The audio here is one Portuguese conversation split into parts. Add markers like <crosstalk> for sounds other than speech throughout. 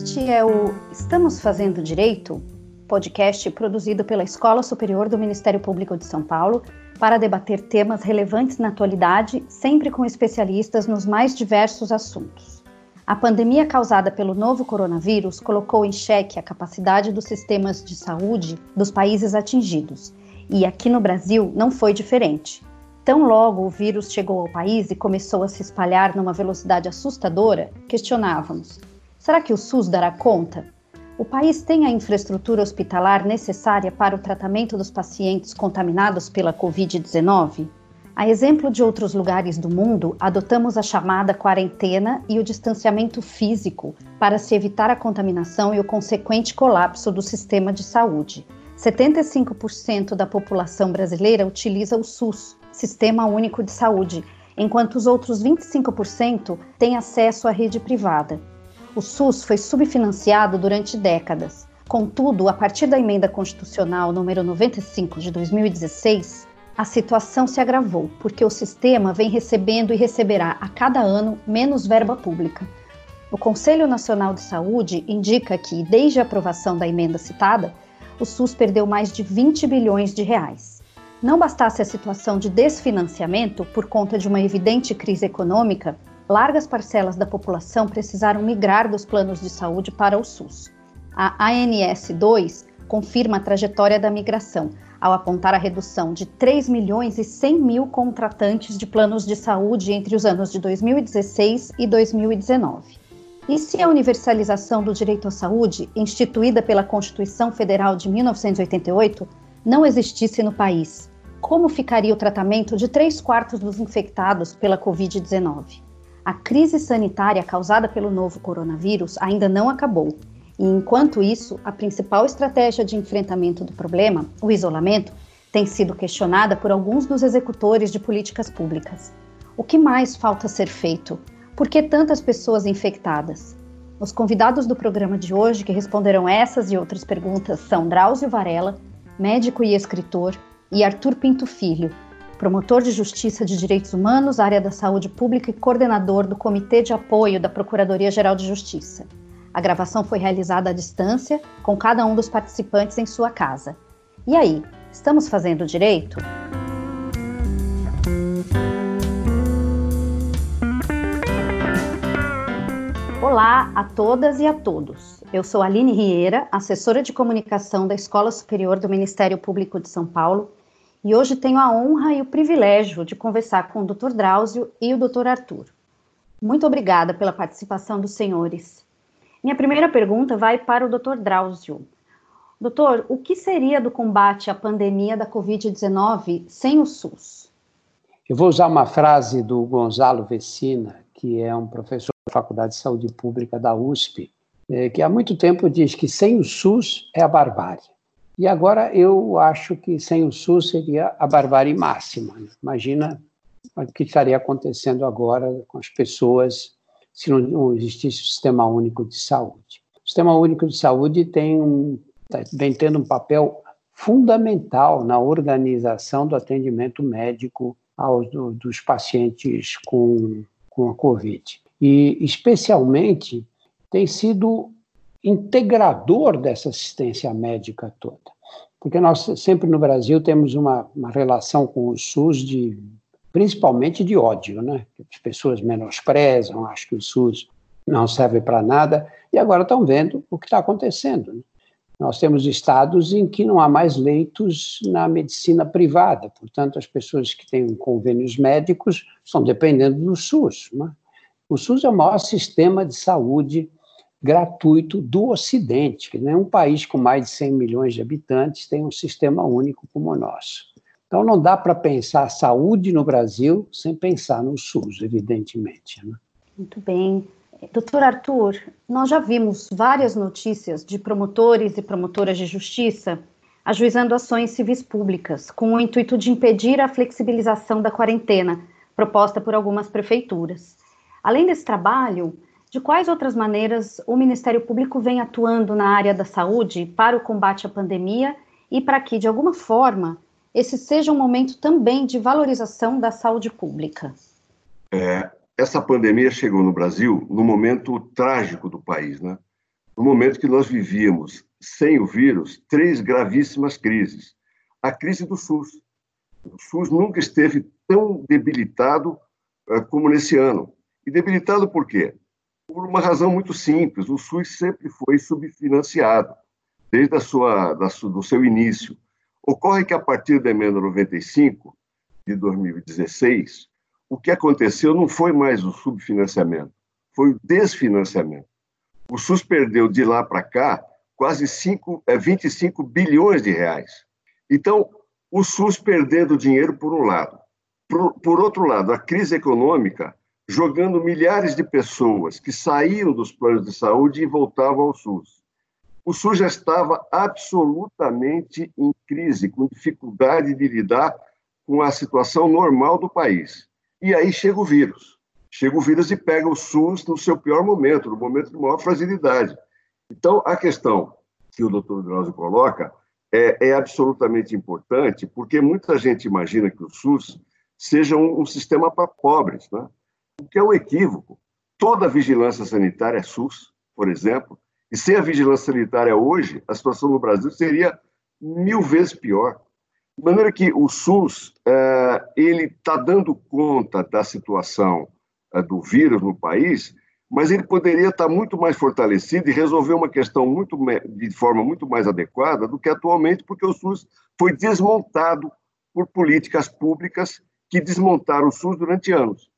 Este é o Estamos Fazendo Direito, podcast produzido pela Escola Superior do Ministério Público de São Paulo para debater temas relevantes na atualidade, sempre com especialistas nos mais diversos assuntos. A pandemia causada pelo novo coronavírus colocou em xeque a capacidade dos sistemas de saúde dos países atingidos, e aqui no Brasil não foi diferente. Tão logo o vírus chegou ao país e começou a se espalhar numa velocidade assustadora, questionávamos: será que o SUS dará conta? O país tem a infraestrutura hospitalar necessária para o tratamento dos pacientes contaminados pela Covid-19? A exemplo de outros lugares do mundo, adotamos a chamada quarentena e o distanciamento físico para se evitar a contaminação e o consequente colapso do sistema de saúde. 75% da população brasileira utiliza o SUS, Sistema Único de Saúde, enquanto os outros 25% têm acesso à rede privada. O SUS foi subfinanciado durante décadas. Contudo, a partir da emenda constitucional número 95 de 2016, a situação se agravou, porque o sistema vem recebendo e receberá a cada ano menos verba pública. O Conselho Nacional de Saúde indica que, desde a aprovação da emenda citada, o SUS perdeu mais de 20 bilhões de reais. Não bastasse a situação de desfinanciamento por conta de uma evidente crise econômica, largas parcelas da população precisaram migrar dos planos de saúde para o SUS. A ANS 2 confirma a trajetória da migração, ao apontar a redução de 3 milhões e 100 mil contratantes de planos de saúde entre os anos de 2016 e 2019. E se a universalização do direito à saúde, instituída pela Constituição Federal de 1988, não existisse no país, como ficaria o tratamento de três quartos dos infectados pela Covid-19? A crise sanitária causada pelo novo coronavírus ainda não acabou. E enquanto isso, a principal estratégia de enfrentamento do problema, o isolamento, tem sido questionada por alguns dos executores de políticas públicas. O que mais falta ser feito? Por que tantas pessoas infectadas? Os convidados do programa de hoje que responderão essas e outras perguntas são Drauzio Varela, médico e escritor, e Arthur Pinto Filho, promotor de Justiça de Direitos Humanos, área da Saúde Pública e coordenador do Comitê de Apoio da Procuradoria-Geral de Justiça. A gravação foi realizada à distância, com cada um dos participantes em sua casa. E aí, estamos fazendo direito? Olá a todas e a todos. Eu sou Aline Rieira, assessora de comunicação da Escola Superior do Ministério Público de São Paulo, e hoje tenho a honra e o privilégio de conversar com o Dr. Drauzio e o Dr. Arthur. Muito obrigada pela participação dos senhores. Minha primeira pergunta vai para o Dr. Drauzio. Doutor, o que seria do combate à pandemia da Covid-19 sem o SUS? Eu vou usar uma frase do Gonzalo Vecina, que é um professor da Faculdade de Saúde Pública da USP, é, que há muito tempo diz que sem o SUS é a barbárie. E agora eu acho que sem o SUS seria a barbárie máxima. Imagina o que estaria acontecendo agora com as pessoas se não existisse o Sistema Único de Saúde. O Sistema Único de Saúde tem um, tá, vem tendo um papel fundamental na organização do atendimento médico aos, do, dos pacientes com com a Covid. E, especialmente, tem sido integrador dessa assistência médica toda. Porque nós sempre no Brasil temos uma, uma relação com o SUS de principalmente de ódio, né? As pessoas menosprezam, acham que o SUS não serve para nada, e agora estão vendo o que está acontecendo. Né? Nós temos estados em que não há mais leitos na medicina privada, portanto, as pessoas que têm convênios médicos estão dependendo do SUS. Né? O SUS é o maior sistema de saúde gratuito do Ocidente, que nenhum país com mais de 100 milhões de habitantes tem um sistema único como o nosso. Então, não dá para pensar saúde no Brasil sem pensar no SUS, evidentemente. Né? Muito bem. Doutor Arthur, nós já vimos várias notícias de promotores e promotoras de justiça ajuizando ações civis públicas com o intuito de impedir a flexibilização da quarentena proposta por algumas prefeituras. Além desse trabalho, de quais outras maneiras o Ministério Público vem atuando na área da saúde para o combate à pandemia e para que, de alguma forma, esse seja um momento também de valorização da saúde pública? É, essa pandemia chegou no Brasil no momento trágico do país, né? no momento que nós vivíamos sem o vírus, três gravíssimas crises. A crise do SUS. O SUS nunca esteve tão debilitado uh, como nesse ano. E debilitado por quê? Por uma razão muito simples: o SUS sempre foi subfinanciado, desde a sua, da, do seu início. Ocorre que, a partir da emenda 95, de 2016, o que aconteceu não foi mais o subfinanciamento, foi o desfinanciamento. O SUS perdeu de lá para cá quase 5, é, 25 bilhões de reais. Então, o SUS perdendo dinheiro por um lado. Por, por outro lado, a crise econômica jogando milhares de pessoas que saíam dos planos de saúde e voltavam ao SUS. O SUS já estava absolutamente em crise, com dificuldade de lidar com a situação normal do país. E aí chega o vírus. Chega o vírus e pega o SUS no seu pior momento, no momento de maior fragilidade. Então, a questão que o doutor Drauzio coloca é, é, absolutamente importante, porque muita gente imagina que o SUS seja um, um sistema para pobres, né? O que é um equívoco. Toda a vigilância sanitária é SUS, por exemplo, e sem a vigilância sanitária hoje, a situação no Brasil seria mil vezes pior. De maneira que o SUS é, ele está dando conta da situação é, do vírus no país, mas ele poderia estar tá muito mais fortalecido e resolver uma questão muito de forma muito mais adequada do que atualmente, porque o SUS foi desmontado por políticas públicas que desmontaram o SUS durante anos.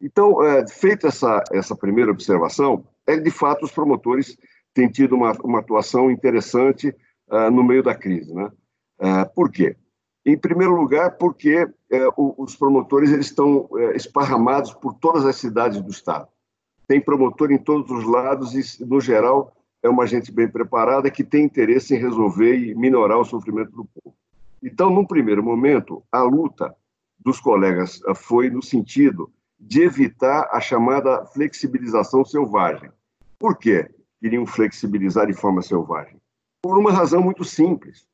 Então, é, feita essa, essa primeira observação, é de fato os promotores têm tido uma, uma atuação interessante uh, no meio da crise. Né? Uh, por quê? Em primeiro lugar, porque uh, os promotores eles estão esparramados por todas as cidades do Estado. Tem promotor em todos os lados e, no geral, é uma gente bem preparada que tem interesse em resolver e minorar o sofrimento do povo. Então, num primeiro momento, a luta dos colegas foi no sentido de evitar a chamada flexibilização selvagem. Por quê? Queriam flexibilizar de forma selvagem? Por uma razão muito simples.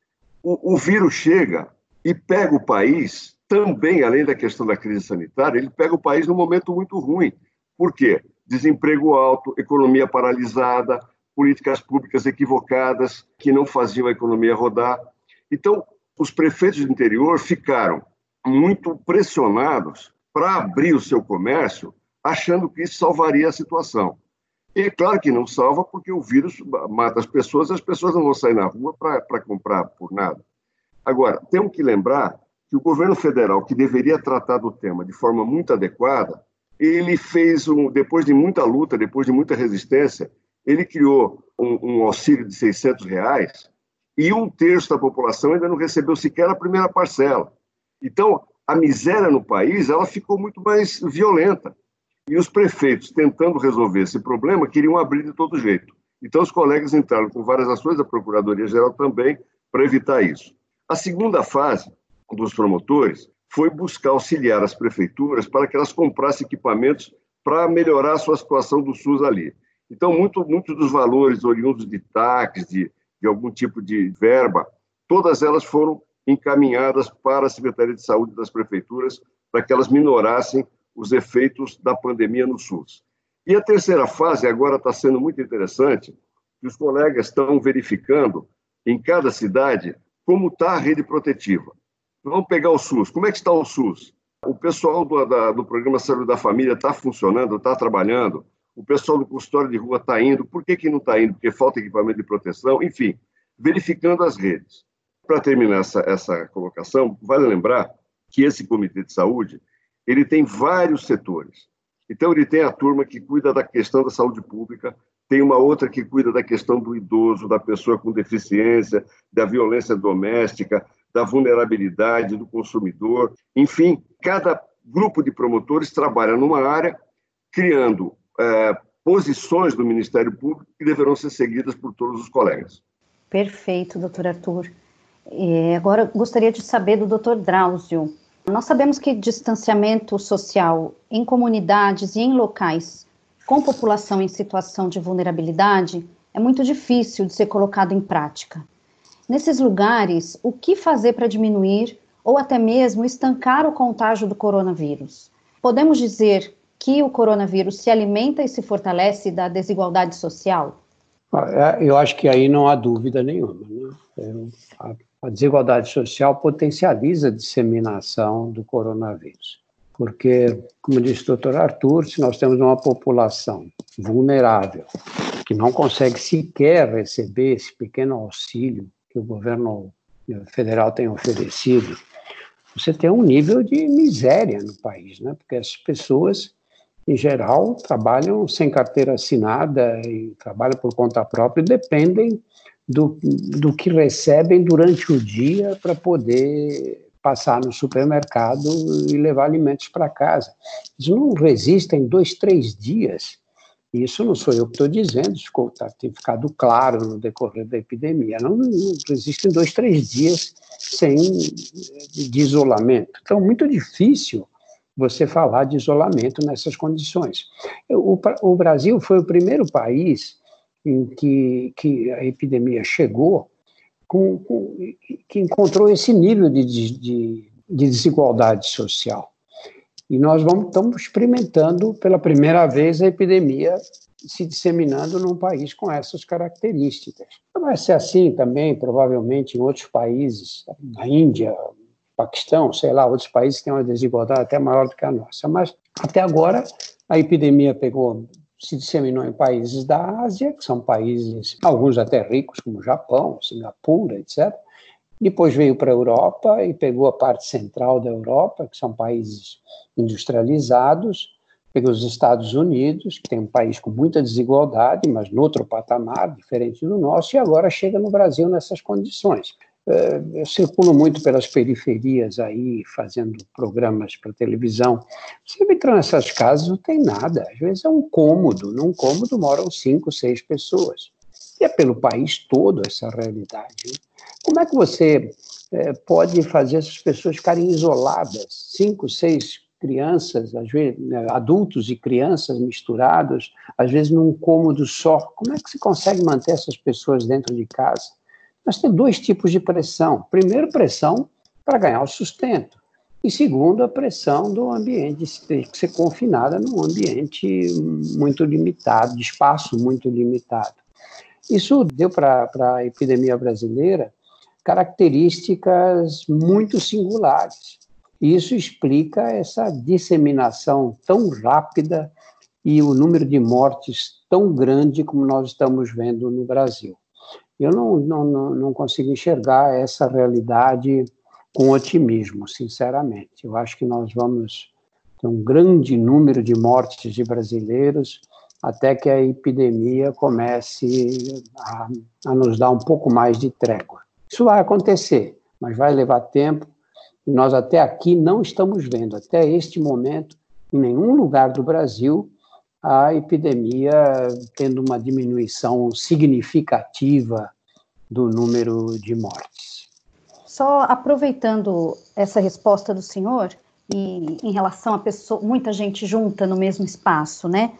O, o vírus chega e pega o país, também, além da questão da crise sanitária, ele pega o país num momento muito ruim. Por quê? Desemprego alto, economia paralisada, políticas públicas equivocadas que não faziam a economia rodar. Então, os prefeitos do interior ficaram muito pressionados para abrir o seu comércio, achando que isso salvaria a situação. E é claro que não salva, porque o vírus mata as pessoas as pessoas não vão sair na rua para comprar por nada. Agora, temos que lembrar que o governo federal, que deveria tratar do tema de forma muito adequada, ele fez, um, depois de muita luta, depois de muita resistência, ele criou um, um auxílio de 600 reais e um terço da população ainda não recebeu sequer a primeira parcela. Então, a miséria no país ela ficou muito mais violenta. E os prefeitos, tentando resolver esse problema, queriam abrir de todo jeito. Então, os colegas entraram com várias ações, a Procuradoria-Geral também, para evitar isso. A segunda fase dos promotores foi buscar auxiliar as prefeituras para que elas comprassem equipamentos para melhorar a sua situação do SUS ali. Então, muito, muitos dos valores oriundos de taxas, de, de algum tipo de verba, todas elas foram encaminhadas para a Secretaria de Saúde das prefeituras para que elas minorassem os efeitos da pandemia no SUS. E a terceira fase agora está sendo muito interessante, que os colegas estão verificando em cada cidade como está a rede protetiva. Vamos pegar o SUS. Como é que está o SUS? O pessoal do, da, do Programa Saúde da Família está funcionando, está trabalhando? O pessoal do consultório de rua está indo? Por que, que não está indo? Porque falta equipamento de proteção? Enfim, verificando as redes. Para terminar essa, essa colocação, vale lembrar que esse comitê de saúde ele tem vários setores. Então, ele tem a turma que cuida da questão da saúde pública, tem uma outra que cuida da questão do idoso, da pessoa com deficiência, da violência doméstica, da vulnerabilidade do consumidor. Enfim, cada grupo de promotores trabalha numa área, criando é, posições do Ministério Público que deverão ser seguidas por todos os colegas. Perfeito, doutor Arthur. E agora gostaria de saber do Dr. Drauzio. Nós sabemos que distanciamento social em comunidades e em locais com população em situação de vulnerabilidade é muito difícil de ser colocado em prática. Nesses lugares, o que fazer para diminuir ou até mesmo estancar o contágio do coronavírus? Podemos dizer que o coronavírus se alimenta e se fortalece da desigualdade social? É, eu acho que aí não há dúvida nenhuma. Né? É, a desigualdade social potencializa a disseminação do coronavírus. Porque, como disse o doutor Arthur, se nós temos uma população vulnerável, que não consegue sequer receber esse pequeno auxílio que o governo federal tem oferecido, você tem um nível de miséria no país, né? porque as pessoas, em geral, trabalham sem carteira assinada e trabalham por conta própria e dependem do, do que recebem durante o dia para poder passar no supermercado e levar alimentos para casa. Eles não resistem dois, três dias. Isso não sou eu que estou dizendo, ficou, tá, tem ficado claro no decorrer da epidemia. Não, não dois, três dias sem de isolamento. Então, muito difícil você falar de isolamento nessas condições. O, o Brasil foi o primeiro país em que, que a epidemia chegou, com, com, que encontrou esse nível de, de, de desigualdade social. E nós vamos, estamos experimentando pela primeira vez a epidemia se disseminando num país com essas características. Vai ser assim também, provavelmente, em outros países, na Índia, Paquistão, sei lá, outros países que têm uma desigualdade até maior do que a nossa. Mas, até agora, a epidemia pegou se disseminou em países da Ásia, que são países, alguns até ricos, como Japão, Singapura, etc. Depois veio para a Europa e pegou a parte central da Europa, que são países industrializados, pegou os Estados Unidos, que tem um país com muita desigualdade, mas no outro patamar, diferente do nosso, e agora chega no Brasil nessas condições. Eh, eu circulo muito pelas periferias aí, fazendo programas para televisão. Você entra nessas casas, não tem nada. Às vezes é um cômodo. Num cômodo moram cinco, seis pessoas. E é pelo país todo essa realidade. Né? Como é que você é, pode fazer essas pessoas ficarem isoladas? Cinco, seis crianças, às vezes né, adultos e crianças misturados, às vezes num cômodo só. Como é que se consegue manter essas pessoas dentro de casa? Nós temos dois tipos de pressão. Primeiro, pressão para ganhar o sustento. E segundo, a pressão do ambiente, de ter que ser confinada num ambiente muito limitado, de espaço muito limitado. Isso deu para a epidemia brasileira características muito singulares. E isso explica essa disseminação tão rápida e o número de mortes tão grande como nós estamos vendo no Brasil. Eu não, não, não consigo enxergar essa realidade com otimismo, sinceramente. Eu acho que nós vamos ter um grande número de mortes de brasileiros até que a epidemia comece a, a nos dar um pouco mais de trégua. Isso vai acontecer, mas vai levar tempo e nós até aqui não estamos vendo, até este momento, em nenhum lugar do Brasil, a epidemia tendo uma diminuição significativa do número de mortes. Só aproveitando essa resposta do senhor e em relação a pessoa, muita gente junta no mesmo espaço, né?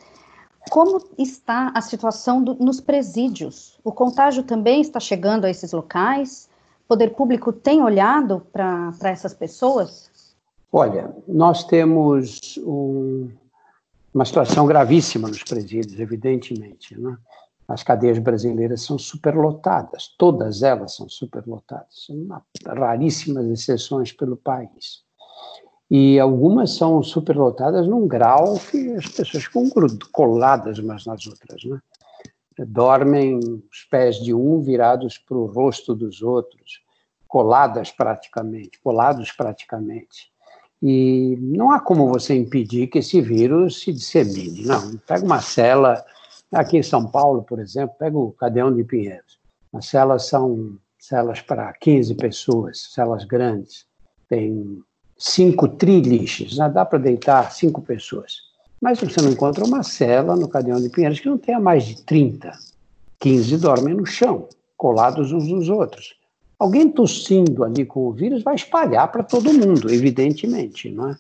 Como está a situação do, nos presídios? O contágio também está chegando a esses locais? O poder público tem olhado para essas pessoas? Olha, nós temos um, uma situação gravíssima nos presídios, evidentemente. Né? As cadeias brasileiras são superlotadas, todas elas são superlotadas, raríssimas exceções pelo país. E algumas são superlotadas num grau que as pessoas ficam coladas umas nas outras, né? Dormem os pés de um virados para o rosto dos outros, coladas praticamente, colados praticamente. E não há como você impedir que esse vírus se dissemine. Não, pega uma cela, aqui em São Paulo, por exemplo, pega o Cadeão de Pinheiros. As celas são celas para 15 pessoas, celas grandes. Tem cinco triliches, né? dá para deitar cinco pessoas. Mas você não encontra uma cela no Cadeão de Pinheiros que não tenha mais de 30. 15 dormem no chão, colados uns nos outros. Alguém tossindo ali com o vírus vai espalhar para todo mundo, evidentemente, não é?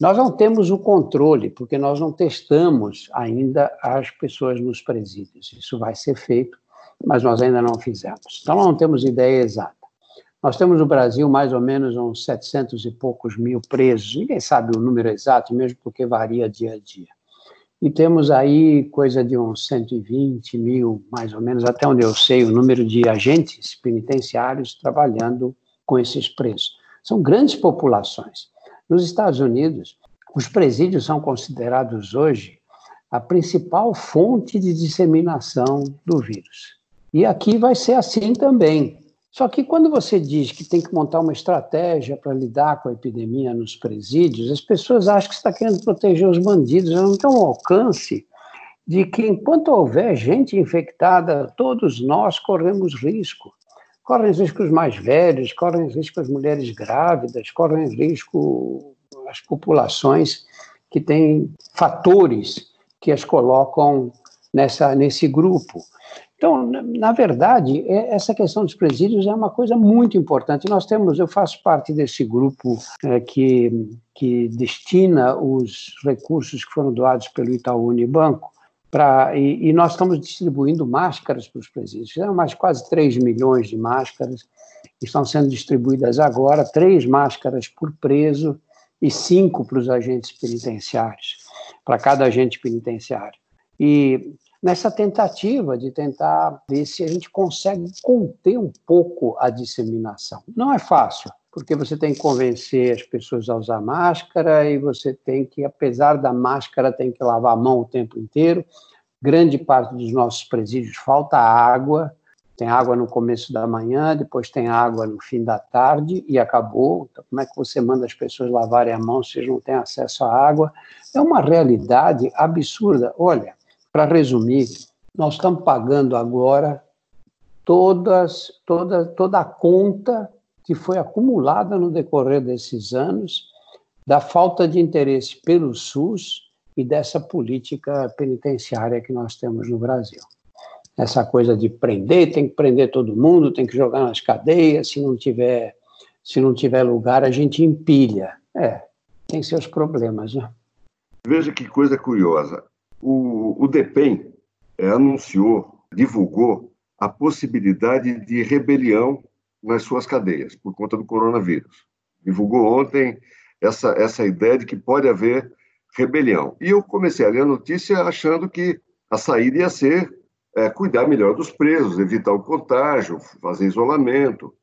Nós não temos o controle, porque nós não testamos ainda as pessoas nos presídios. Isso vai ser feito, mas nós ainda não fizemos. Então, não temos ideia exata. Nós temos no Brasil mais ou menos uns 700 e poucos mil presos, ninguém sabe o número exato, mesmo porque varia dia a dia. E temos aí coisa de uns 120 mil, mais ou menos, até onde eu sei, o número de agentes penitenciários trabalhando com esses presos. São grandes populações. Nos Estados Unidos, os presídios são considerados hoje a principal fonte de disseminação do vírus. E aqui vai ser assim também. Só que quando você diz que tem que montar uma estratégia para lidar com a epidemia nos presídios, as pessoas acham que você está querendo proteger os bandidos, elas não têm um alcance de que enquanto houver gente infectada, todos nós corremos risco. Correm risco os mais velhos, correm risco as mulheres grávidas, correm risco as populações que têm fatores que as colocam nessa, nesse grupo. Então, na verdade, é, essa questão dos presídios é uma coisa muito importante. Nós temos, eu faço parte desse grupo é, que, que destina os recursos que foram doados pelo Itaú Unibanco Pra, e, e, nós estamos distribuindo máscaras para os presídios. Fizeram mais quase 3 milhões de máscaras, estão sendo distribuídas agora, três máscaras por preso e cinco para os agentes penitenciários, para cada agente penitenciário. E nessa tentativa de tentar ver se a gente consegue conter um pouco a disseminação. Não é fácil, porque você tem que convencer as pessoas a usar máscara e você tem que, apesar da máscara, tem que lavar a mão o tempo inteiro. Grande parte dos nossos presídios falta água, tem água no começo da manhã, depois tem água no fim da tarde e acabou. Então, como é que você manda as pessoas lavarem a mão se eles não têm acesso à água? É uma realidade absurda. Olha, para resumir, nós estamos pagando agora todas, toda, toda a conta que foi acumulada no decorrer desses anos da falta de interesse pelo SUS e dessa política penitenciária que nós temos no Brasil. Essa coisa de prender, tem que prender todo mundo, tem que jogar nas cadeias, se não tiver, se não tiver lugar, a gente empilha. É, tem seus problemas, né? Veja que coisa curiosa. O, o DEPEN é, anunciou, divulgou a possibilidade de rebelião nas suas cadeias por conta do coronavírus. Divulgou ontem essa, essa ideia de que pode haver rebelião. E eu comecei a ler a notícia achando que a saída ia ser é, cuidar melhor dos presos, evitar o contágio, fazer isolamento.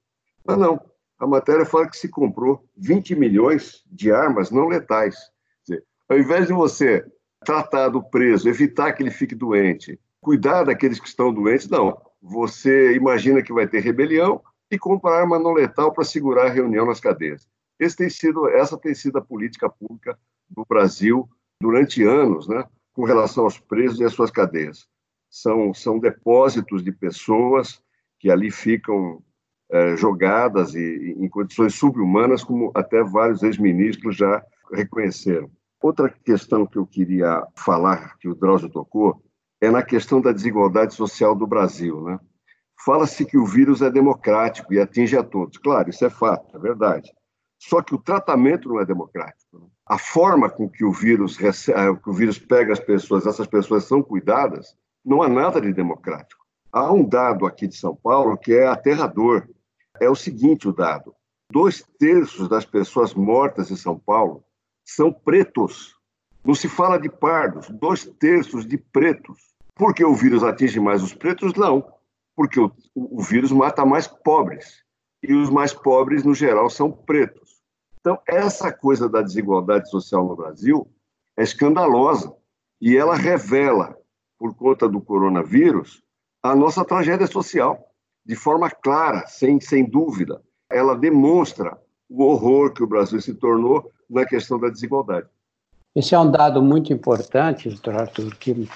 Mas não. A matéria fala que se comprou 20 milhões de armas não letais. Dizer, ao invés de você tratar do preso, evitar que ele fique doente, cuidar daqueles que estão doentes, não. Você imagina que vai ter rebelião e compra arma não letal para segurar a reunião nas cadeias. Tem sido, essa tem sido a política pública do Brasil durante anos, né, com relação aos presos e às suas cadeias. São, são depósitos de pessoas que ali ficam é, jogadas e, em condições subhumanas, como até vários ex-ministros já reconheceram. Outra questão que eu queria falar, que o Drauzio tocou, é na questão da desigualdade social do Brasil. Né? Fala-se que o vírus é democrático e atinge a todos. Claro, isso é fato, é verdade. Só que o tratamento não é democrático. Né? A forma com que o vírus recebe, que o vírus pega as pessoas, essas pessoas são cuidadas, não há nada de democrático. Há um dado aqui de São Paulo que é aterrador. É o seguinte, o dado: dois terços das pessoas mortas em São Paulo são pretos. Não se fala de pardos, dois terços de pretos. Por que o vírus atinge mais os pretos? Não, porque o, o vírus mata mais pobres. E os mais pobres, no geral, são pretos. Então, essa coisa da desigualdade social no Brasil é escandalosa. E ela revela, por conta do coronavírus, a nossa tragédia social, de forma clara, sem, sem dúvida. Ela demonstra o horror que o Brasil se tornou na questão da desigualdade. Esse é um dado muito importante, doutor Arthur, que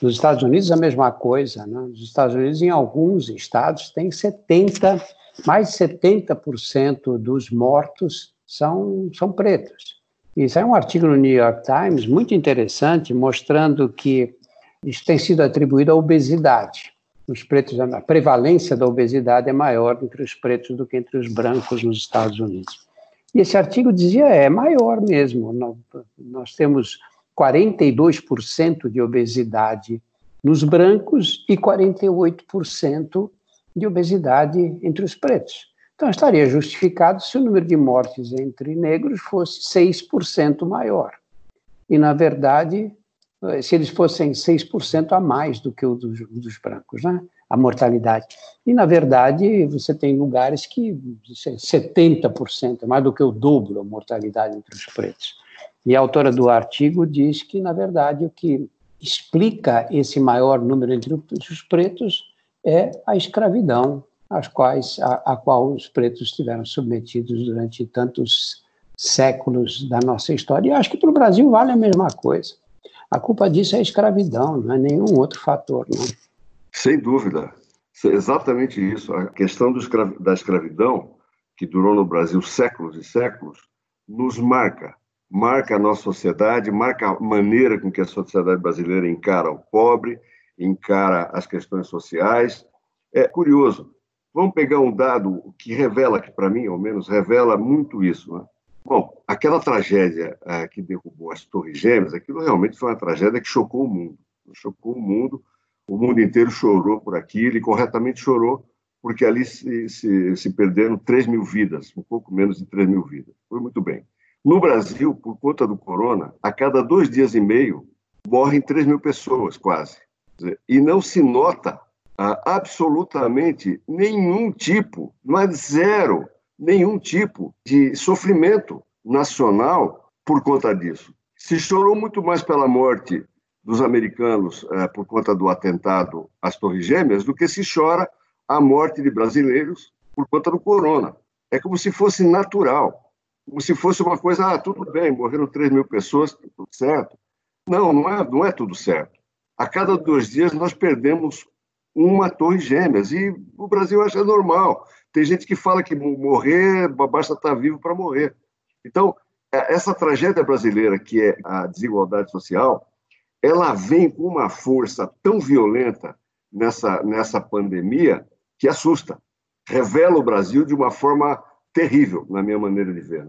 nos Estados Unidos é a mesma coisa. Né? Nos Estados Unidos, em alguns estados, tem 70, mais de 70% dos mortos são, são pretos. Isso é um artigo no New York Times muito interessante, mostrando que isso tem sido atribuído à obesidade. Os pretos, a prevalência da obesidade é maior entre os pretos do que entre os brancos nos Estados Unidos. E esse artigo dizia, é maior mesmo. Nós temos 42% de obesidade nos brancos e 48% de obesidade entre os pretos. Então, estaria justificado se o número de mortes entre negros fosse 6% maior. E, na verdade, se eles fossem 6% a mais do que o dos, dos brancos, né? a mortalidade. E, na verdade, você tem lugares que 70%, mais do que o dobro a mortalidade entre os pretos. E a autora do artigo diz que, na verdade, o que explica esse maior número entre os pretos é a escravidão, às quais, a, a qual os pretos estiveram submetidos durante tantos séculos da nossa história. E acho que para o Brasil vale a mesma coisa. A culpa disso é a escravidão, não é nenhum outro fator, não. Sem dúvida. É exatamente isso. A questão da escravidão, que durou no Brasil séculos e séculos, nos marca. Marca a nossa sociedade, marca a maneira com que a sociedade brasileira encara o pobre, encara as questões sociais. É curioso. Vamos pegar um dado que revela, que para mim, ao menos, revela muito isso. Né? Bom, aquela tragédia é, que derrubou as Torres Gêmeas, aquilo realmente foi uma tragédia que chocou o mundo. Chocou o mundo o mundo inteiro chorou por aquilo e corretamente chorou, porque ali se, se, se perderam 3 mil vidas, um pouco menos de 3 mil vidas. Foi muito bem. No Brasil, por conta do corona, a cada dois dias e meio morrem 3 mil pessoas, quase. E não se nota ah, absolutamente nenhum tipo, não é zero, nenhum tipo de sofrimento nacional por conta disso. Se chorou muito mais pela morte dos americanos é, por conta do atentado às Torres Gêmeas do que se chora a morte de brasileiros por conta do corona. É como se fosse natural, como se fosse uma coisa, ah, tudo bem, morreram 3 mil pessoas, tudo certo. Não, não é, não é tudo certo. A cada dois dias nós perdemos uma torre gêmeas e o Brasil acha normal. Tem gente que fala que morrer, basta estar vivo para morrer. Então, é, essa tragédia brasileira, que é a desigualdade social, ela vem com uma força tão violenta nessa, nessa pandemia que assusta. Revela o Brasil de uma forma terrível, na minha maneira de ver.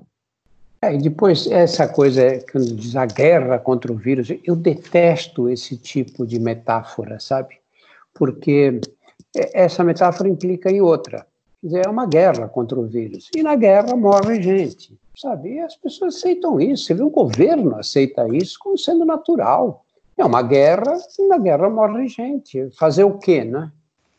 É, e depois, essa coisa, quando diz a guerra contra o vírus, eu detesto esse tipo de metáfora, sabe? Porque essa metáfora implica em outra. Quer dizer, é uma guerra contra o vírus. E na guerra morre gente, sabe? E as pessoas aceitam isso. Você vê o governo aceita isso como sendo natural. É uma guerra e na guerra morre gente. Fazer o quê, né?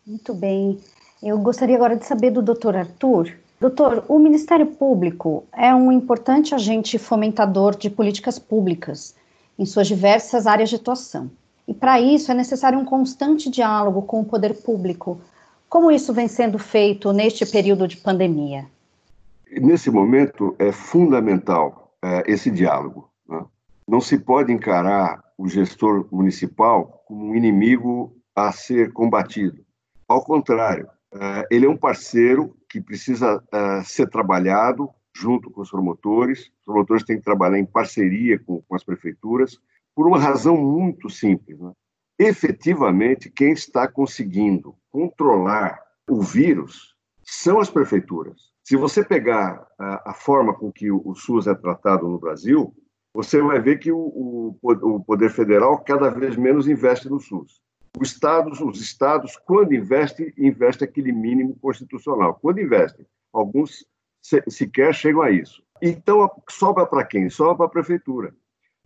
Muito bem. Eu gostaria agora de saber do doutor Arthur. Doutor, o Ministério Público é um importante agente fomentador de políticas públicas em suas diversas áreas de atuação. E para isso é necessário um constante diálogo com o poder público. Como isso vem sendo feito neste período de pandemia? Nesse momento é fundamental é, esse diálogo. Né? Não se pode encarar o gestor municipal como um inimigo a ser combatido. Ao contrário, eh, ele é um parceiro que precisa eh, ser trabalhado junto com os promotores. Os promotores têm que trabalhar em parceria com, com as prefeituras, por uma razão muito simples. Né? Efetivamente, quem está conseguindo controlar o vírus são as prefeituras. Se você pegar a, a forma com que o, o SUS é tratado no Brasil, você vai ver que o, o, o Poder Federal cada vez menos investe no SUS. Os estados, os estados, quando investem, investem aquele mínimo constitucional. Quando investem, alguns se, sequer chegam a isso. Então, sobra para quem? Sobra para a prefeitura.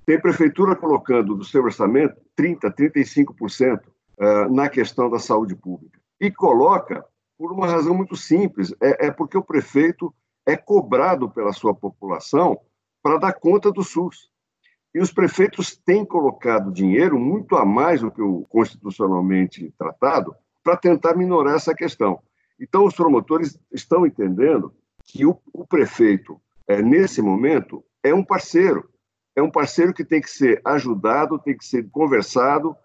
Tem prefeitura colocando do seu orçamento 30%, 35% uh, na questão da saúde pública. E coloca por uma razão muito simples: é, é porque o prefeito é cobrado pela sua população para dar conta do SUS. E os prefeitos têm colocado dinheiro muito a mais do que o constitucionalmente tratado para tentar minorar essa questão. Então, os promotores estão entendendo que o, prefeito, é, nesse momento, é um parceiro. É um parceiro que tem que ser ajudado, tem que ser conversado,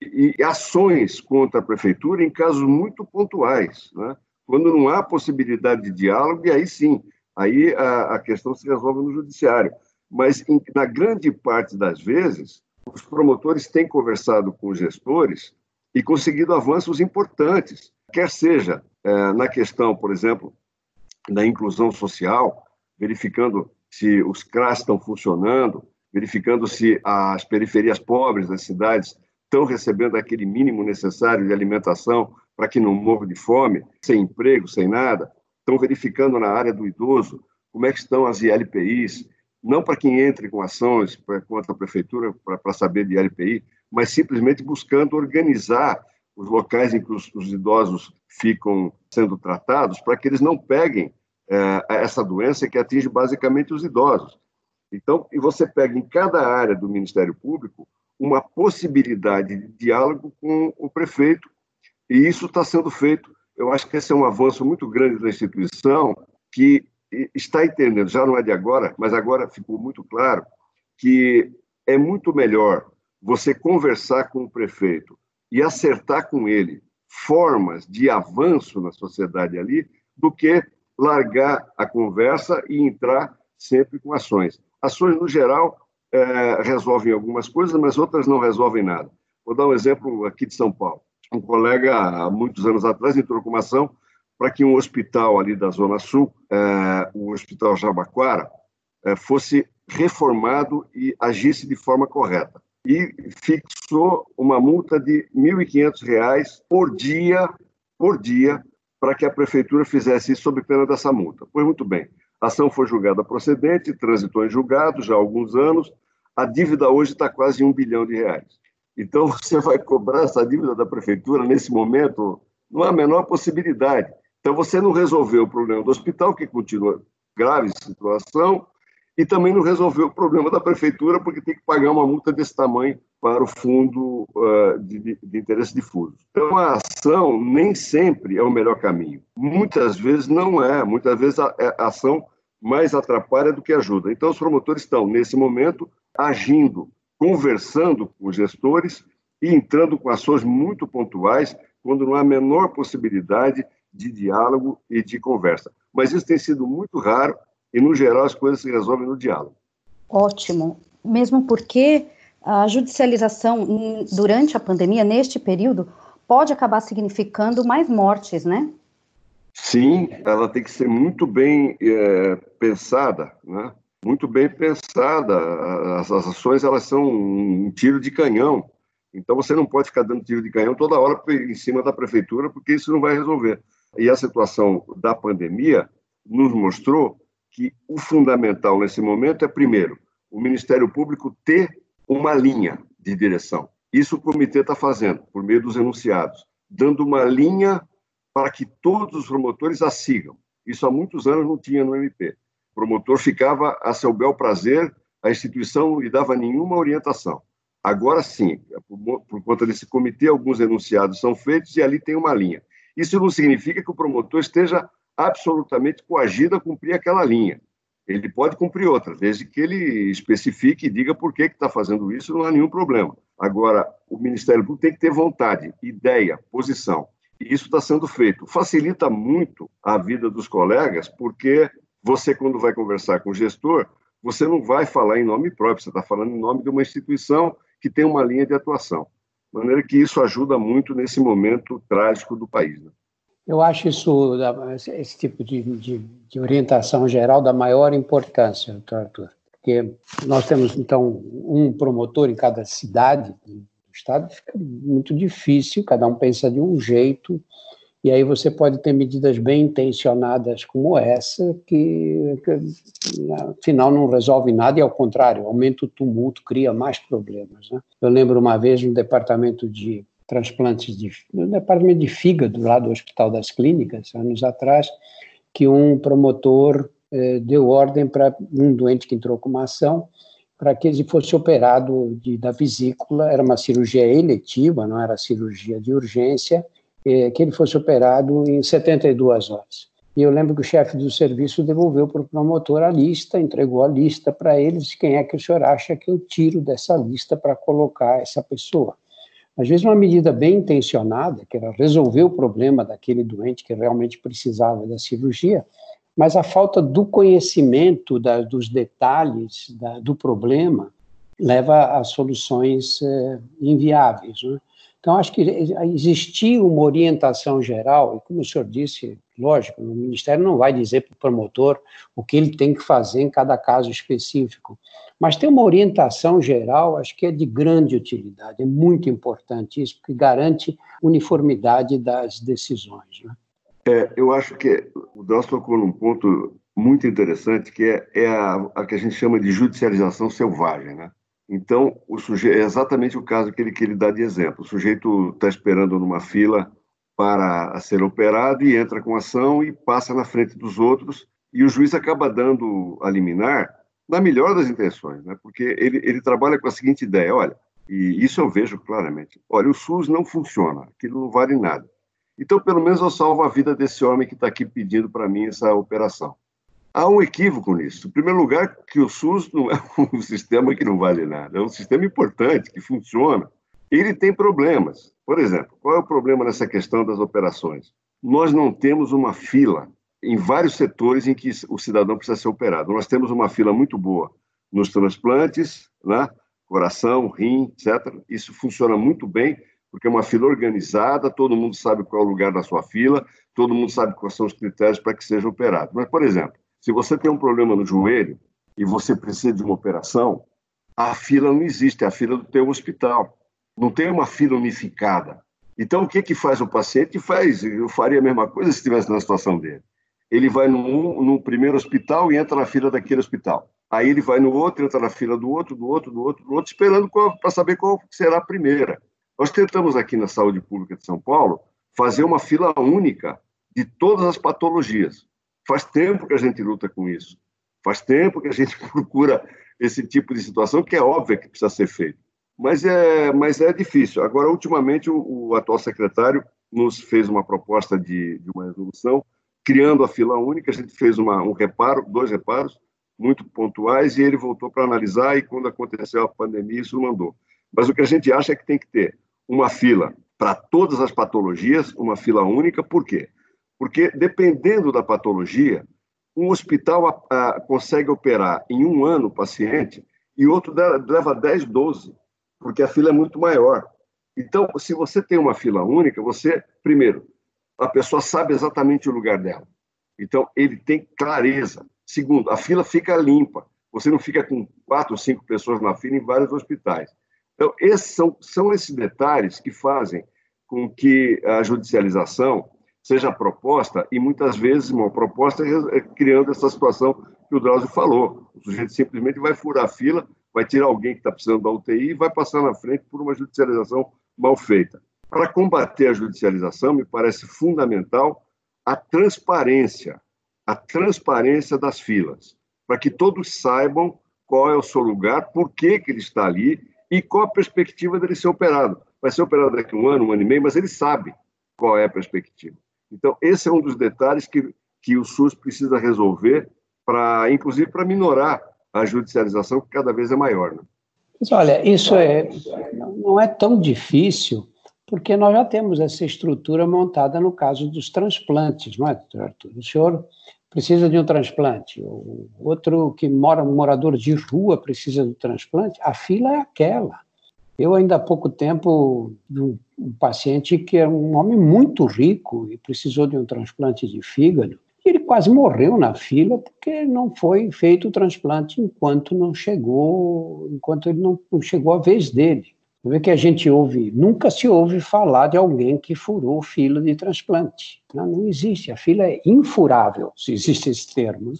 e, ações contra a prefeitura em casos muito pontuais. Né? Quando não há possibilidade de diálogo, e aí sim, Aí a, a questão se resolve no judiciário. Mas, em, na grande parte das vezes, os promotores têm conversado com os gestores e conseguido avanços importantes, quer seja é, na questão, por exemplo, da inclusão social, verificando se os CRAS estão funcionando, verificando se as periferias pobres das cidades estão recebendo aquele mínimo necessário de alimentação para que não morram de fome, sem emprego, sem nada estão verificando na área do idoso como é que estão as ILPIs, não para quem entre com ações contra a prefeitura para saber de LPI, mas simplesmente buscando organizar os locais em que os, os idosos ficam sendo tratados para que eles não peguem é, essa doença que atinge basicamente os idosos. Então, e você pega em cada área do Ministério Público uma possibilidade de diálogo com o prefeito, e isso está sendo feito. Eu acho que esse é um avanço muito grande da instituição, que está entendendo, já não é de agora, mas agora ficou muito claro, que é muito melhor você conversar com o prefeito e acertar com ele formas de avanço na sociedade ali, do que largar a conversa e entrar sempre com ações. Ações, no geral, é, resolvem algumas coisas, mas outras não resolvem nada. Vou dar um exemplo aqui de São Paulo. Um colega, há muitos anos atrás, entrou com uma ação para que um hospital ali da Zona Sul, é, o Hospital Jabaquara, é, fosse reformado e agisse de forma correta. E fixou uma multa de R$ 1.500 por dia, por dia, para que a prefeitura fizesse isso sob pena dessa multa. Pois muito bem, a ação foi julgada procedente, transitou em julgado já há alguns anos, a dívida hoje está quase um bilhão de reais. Então, <laughs> você vai cobrar essa dívida da prefeitura nesse momento? Não há a menor possibilidade. Então, você não resolveu o problema do hospital, que continua grave situação, e também não resolveu o problema da prefeitura, porque tem que pagar uma multa desse tamanho para o fundo uh, de, de, interesse difuso. Então, a ação nem sempre é o melhor caminho. Muitas vezes não é, muitas vezes a, é, a ação mais atrapalha do que ajuda. Então, os promotores estão, nesse momento, agindo, conversando com os gestores e entrando com ações muito pontuais, quando não há a menor possibilidade de diálogo e de conversa. Mas isso tem sido muito raro e, no geral, as coisas se resolvem no diálogo. Ótimo. Mesmo porque a judicialização durante a pandemia, neste período, pode acabar significando mais mortes, né? Sim, ela tem que ser muito bem é, pensada, né? Muito bem pensada. As, as ações elas são um tiro de canhão. Então você não pode ficar dando tiro de canhão toda hora em cima da prefeitura, porque isso não vai resolver. E a situação da pandemia nos mostrou que o fundamental nesse momento é, primeiro, o Ministério Público ter uma linha de direção. Isso o comitê está fazendo, por meio dos enunciados, dando uma linha para que todos os promotores a sigam. Isso há muitos anos não tinha no MP. O promotor ficava a seu bel prazer, a instituição não lhe dava nenhuma orientação. Agora sim, por, por conta desse comitê, alguns enunciados são feitos e ali tem uma linha. Isso não significa que o promotor esteja absolutamente coagido a cumprir aquela linha. Ele pode cumprir outra, desde que ele especifique e diga por que está fazendo isso, não há nenhum problema. Agora, o Ministério Público tem que ter vontade, ideia, posição. Isso está sendo feito. Facilita muito a vida dos colegas, porque você, quando vai conversar com o gestor, você não vai falar em nome próprio, você está falando em nome de uma instituição que tem uma linha de atuação. De maneira que isso ajuda muito nesse momento trágico do país. Né? Eu acho isso, esse tipo de, de, de, orientação geral da maior importância, doutor Arthur, porque nós temos, então, um promotor em cada cidade Estado, fica muito difícil, cada um pensa de um jeito, e aí você pode ter medidas bem intencionadas como essa, que, que afinal não resolve nada, e ao contrário, aumenta o tumulto, cria mais problemas. Né? Eu lembro uma vez no departamento de transplantes de, no departamento de fígado lá do Hospital das Clínicas, anos atrás, que um promotor eh, deu ordem para um doente que entrou com uma ação para que ele fosse operado de, da vesícula, era uma cirurgia eletiva, não era cirurgia de urgência, eh, que ele fosse operado em 72 horas. E eu lembro que o chefe do serviço devolveu para o promotor a lista, entregou a lista para eles, quem é que o senhor acha que eu tiro dessa lista para colocar essa pessoa? Às vezes, uma medida bem intencionada, que era resolver o problema daquele doente que realmente precisava da cirurgia, mas a falta do conhecimento da, dos detalhes da, do problema leva a soluções eh, inviáveis. Né? Então, acho que existia uma orientação geral, e como o senhor disse, lógico, o Ministério não vai dizer para o promotor o que ele tem que fazer em cada caso específico, mas tem uma orientação geral, acho que é de grande utilidade, é muito importante isso, porque garante uniformidade das decisões. Né? É, eu acho que o Delcio tocou num ponto muito interessante, que é, é a, a, que a gente chama de judicialização selvagem, né? Então, o sujeito, é exatamente o caso que ele, que ele dá de exemplo. O sujeito está esperando numa fila para ser operado e entra com ação e passa na frente dos outros e o juiz acaba dando a liminar na melhor das intenções, né? porque ele, ele trabalha com a seguinte ideia, olha, e isso eu vejo claramente, olha, o SUS não funciona, aquilo não vale nada. Então, pelo menos eu salvo a vida desse homem que está aqui pedindo para mim essa operação. Há um equívoco nisso. Em primeiro lugar, que o SUS não é <laughs> um sistema que não vale nada, é um sistema importante, que funciona. Ele tem problemas. Por exemplo, qual é o problema nessa questão das operações? Nós não temos uma fila em vários setores em que o cidadão precisa ser operado. Nós temos uma fila muito boa nos transplantes, né? coração, rim, etc. Isso funciona muito bem, porque é uma fila organizada, todo mundo sabe qual é o lugar da sua fila, todo mundo sabe quais são os critérios para que seja operado. Mas, por exemplo, se você tem um problema no joelho e você precisa de uma operação, a fila não existe, é a fila do teu hospital. Não tem uma fila unificada. Então, o que, que faz o paciente? Faz, eu faria a mesma coisa se estivesse na situação dele ele vai no, primeiro hospital e entra na fila daquele hospital. Aí ele vai no outro, entra na fila do outro, do outro, do outro, do outro, esperando para saber qual será a primeira. Nós tentamos aqui na Saúde Pública de São Paulo fazer uma fila única de todas as patologias. Faz tempo que a gente luta com isso. Faz tempo que a gente <laughs> procura esse tipo de situação, que é óbvio que precisa ser feito. Mas é, mas é difícil. Agora, ultimamente, o, o atual secretário nos fez uma proposta de, de uma resolução criando a fila única, a gente fez uma, um reparo, dois reparos muito pontuais, e ele voltou para analisar, e quando aconteceu a pandemia, isso mandou. Mas o que a gente acha é que tem que ter uma fila para todas as patologias, uma fila única, por quê? Porque, dependendo da patologia, um hospital a, a, consegue operar em um ano o paciente e outro leva 10, 12, porque a fila é muito maior. Então, se você tem uma fila única, você, primeiro, a pessoa sabe exatamente o lugar dela. Então, ele tem clareza. Segundo, a fila fica limpa. Você não fica com quatro cinco pessoas na fila em vários hospitais. Então, esses são, são esses detalhes que fazem com que a judicialização seja proposta, e muitas vezes uma proposta é criando essa situação que o Drauzio falou. O sujeito simplesmente vai furar a fila, vai tirar alguém que está precisando da UTI e vai passar na frente por uma judicialização mal feita. Para combater a judicialização, me parece fundamental a transparência, a transparência das filas, para que todos saibam qual é o seu lugar, por que, que ele está ali e qual a perspectiva dele ser operado. Vai ser operado daqui a um ano, um ano e meio, mas ele sabe qual é a perspectiva. Então, esse é um dos detalhes que, que o SUS precisa resolver, para, inclusive para minorar a judicialização, que cada vez é maior. Né? Olha, isso é, não é tão difícil porque nós já temos essa estrutura montada no caso dos transplantes, não é, doutor Arthur? O senhor precisa de um transplante, o outro que mora, um morador de rua precisa do transplante, a fila é aquela. Eu ainda há pouco tempo um, um paciente que é um homem muito rico e precisou de um transplante de fígado, e ele quase morreu na fila porque não foi feito o transplante enquanto não chegou, enquanto ele não, não chegou a vez dele. Vê que a gente ouve, nunca se ouve falar de alguém que furou fila de transplante. Não, não existe, a fila é infurável, se existe esse termo.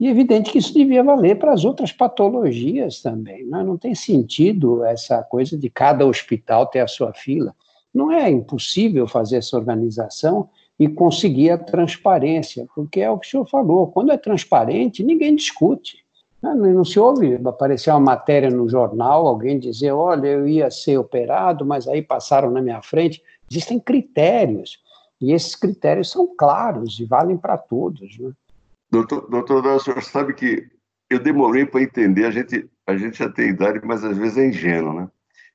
E é evidente que isso devia valer para as outras patologias também. Não, não tem sentido essa coisa de cada hospital ter a sua fila. Não é impossível fazer essa organização e conseguir a transparência, porque é o que o senhor falou, quando é transparente, ninguém discute. Não, não se ouve aparecer uma matéria no jornal, alguém dizer, olha, eu ia ser operado, mas aí passaram na minha frente. Existem critérios, e esses critérios são claros e valem para todos. Né? Doutor, doutor o senhor sabe que eu demorei para entender, a gente, a gente já tem idade, mas às vezes é ingênuo, né?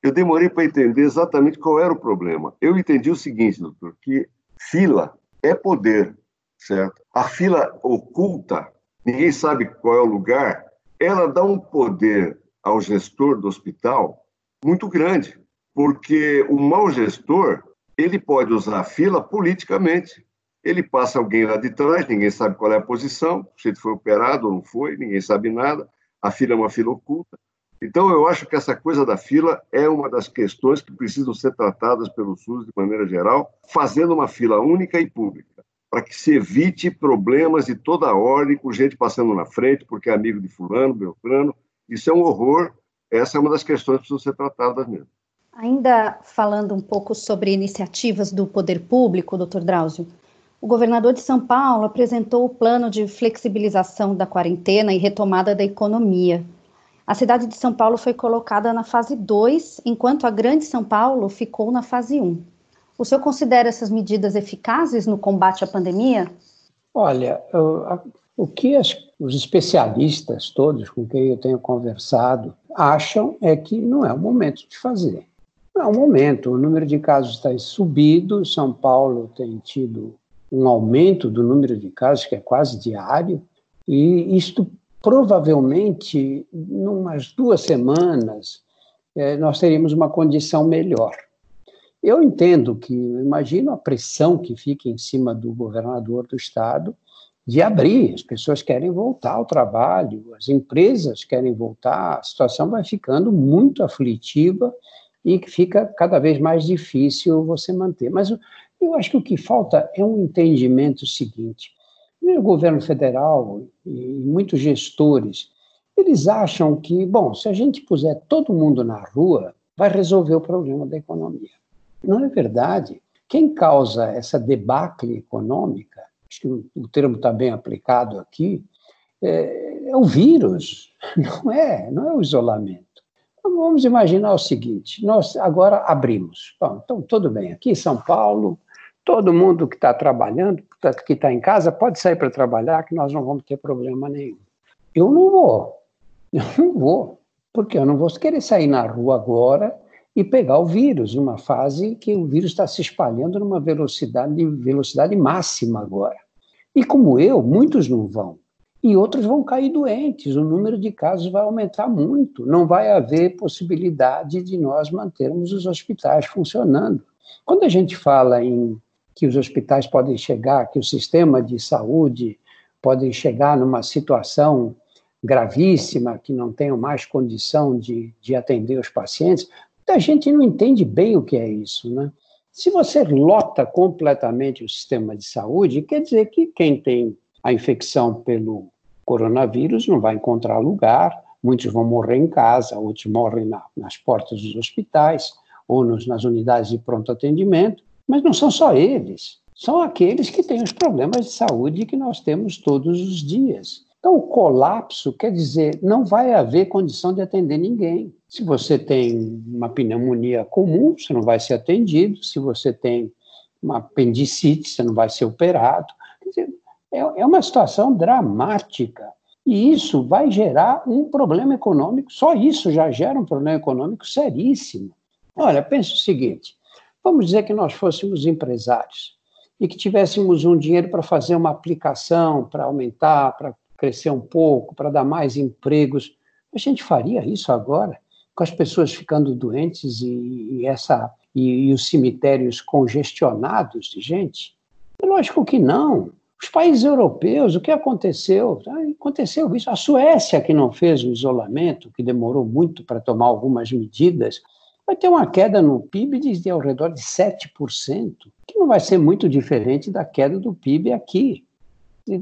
Eu demorei para entender exatamente qual era o problema. Eu entendi o seguinte, doutor, que fila é poder, certo? A fila oculta, ninguém sabe qual é o lugar, ela dá um poder ao gestor do hospital muito grande, porque o mau gestor ele pode usar a fila politicamente. Ele passa alguém lá de trás, ninguém sabe qual é a posição, se ele foi operado ou não foi, ninguém sabe nada. A fila é uma fila oculta. Então, eu acho que essa coisa da fila é uma das questões que precisam ser tratadas pelo SUS de maneira geral, fazendo uma fila única e pública para que se evite problemas de toda ordem, com gente passando na frente, porque é amigo de fulano, beltrano. Isso é um horror. Essa é uma das questões que precisam ser tratadas mesmo. Ainda falando um pouco sobre iniciativas do poder público, doutor Drauzio, o governador de São Paulo apresentou o plano de flexibilização da quarentena e retomada da economia. A cidade de São Paulo foi colocada na fase 2, enquanto a Grande São Paulo ficou na fase 1. Um. O senhor considera essas medidas eficazes no combate à pandemia? Olha, o que as, os especialistas todos com quem eu tenho conversado acham é que não é o momento de fazer. Não é o momento. O número de casos está subido. São Paulo tem tido um aumento do número de casos que é quase diário. E isto provavelmente, em umas duas semanas, é, nós teríamos uma condição melhor. Eu entendo que, imagino a pressão que fica em cima do governador do estado de abrir, as pessoas querem voltar ao trabalho, as empresas querem voltar, a situação vai ficando muito aflitiva e fica cada vez mais difícil você manter. Mas eu acho que o que falta é um entendimento seguinte. O governo federal e muitos gestores, eles acham que, bom, se a gente puser todo mundo na rua, vai resolver o problema da economia. Não é verdade. Quem causa essa debacle econômica, acho que o termo está bem aplicado aqui, é, é, o vírus, <laughs> não é, não é o isolamento. Então, vamos imaginar o seguinte: nós agora abrimos. Bom, então, tudo bem, aqui em São Paulo, todo mundo que está trabalhando, que está em casa, pode sair para trabalhar, que nós não vamos ter problema nenhum. Eu não vou, <laughs> eu não vou, porque eu não vou querer sair na rua agora e pegar o vírus, numa fase que o vírus está se espalhando numa velocidade, velocidade máxima agora. E como eu, muitos não vão. E outros vão cair doentes, o número de casos vai aumentar muito. Não vai haver possibilidade de nós mantermos os hospitais funcionando. Quando a gente fala em que os hospitais podem chegar, que o sistema de saúde pode chegar numa situação gravíssima, que não tenham mais condição de, de atender os pacientes, a gente não entende bem o que é isso, né? Se você lota completamente o sistema de saúde, quer dizer que quem tem a infecção pelo coronavírus não vai encontrar lugar, muitos vão morrer em casa, outros morrem na, nas portas dos hospitais ou nos, nas unidades de pronto atendimento, mas não são só eles, são aqueles que têm os problemas de saúde que nós temos todos os dias. Então, o colapso quer dizer não vai haver condição de atender ninguém. Se você tem uma pneumonia comum, você não vai ser atendido. Se você tem uma apendicite, você não vai ser operado. Quer dizer, é, é uma situação dramática. E isso vai gerar um problema econômico, só isso já gera um problema econômico seríssimo. Olha, pensa o seguinte: vamos dizer que nós fôssemos empresários e que tivéssemos um dinheiro para fazer uma aplicação, para aumentar, para crescer um pouco, para dar mais empregos. A gente faria isso agora, com as pessoas ficando doentes e, e essa, e, e, os cemitérios congestionados de gente? É lógico que não. Os países europeus, o que aconteceu? Ah, aconteceu isso. A Suécia, que não fez o isolamento, que demorou muito para tomar algumas medidas, vai ter uma queda no PIB de ao redor de 7%, que não vai ser muito diferente da queda do PIB aqui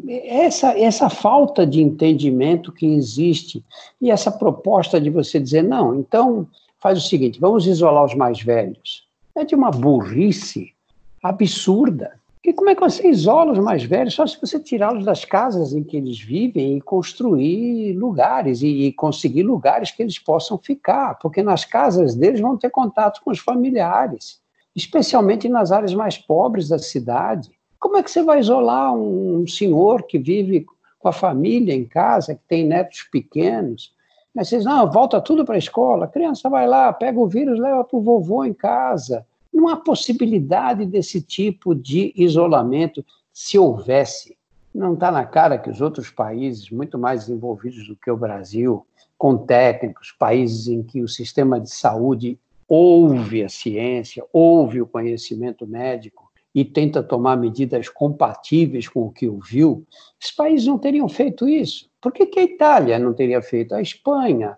essa, essa falta de entendimento que existe e essa proposta de você dizer, não, então faz o seguinte, vamos isolar os mais velhos. É de uma burrice absurda. E como é que você isola os mais velhos? Só se você tirá-los das casas em que eles vivem e construir lugares e, e conseguir lugares que eles possam ficar, porque nas casas deles vão ter contato com os familiares, especialmente nas áreas mais pobres da cidade. Como é que você vai isolar um senhor que vive com a família em casa, que tem netos pequenos? Mas vocês, não, volta tudo para a escola, a criança vai lá, pega o vírus, leva para o vovô em casa. Não há possibilidade desse tipo de isolamento se houvesse. Não está na cara que os outros países, muito mais desenvolvidos do que o Brasil, com técnicos, países em que o sistema de saúde ouve a ciência, ouve o conhecimento médico, e tenta tomar medidas compatíveis com o que ouviu, os países não teriam feito isso. Por que, que a Itália não teria feito? A Espanha,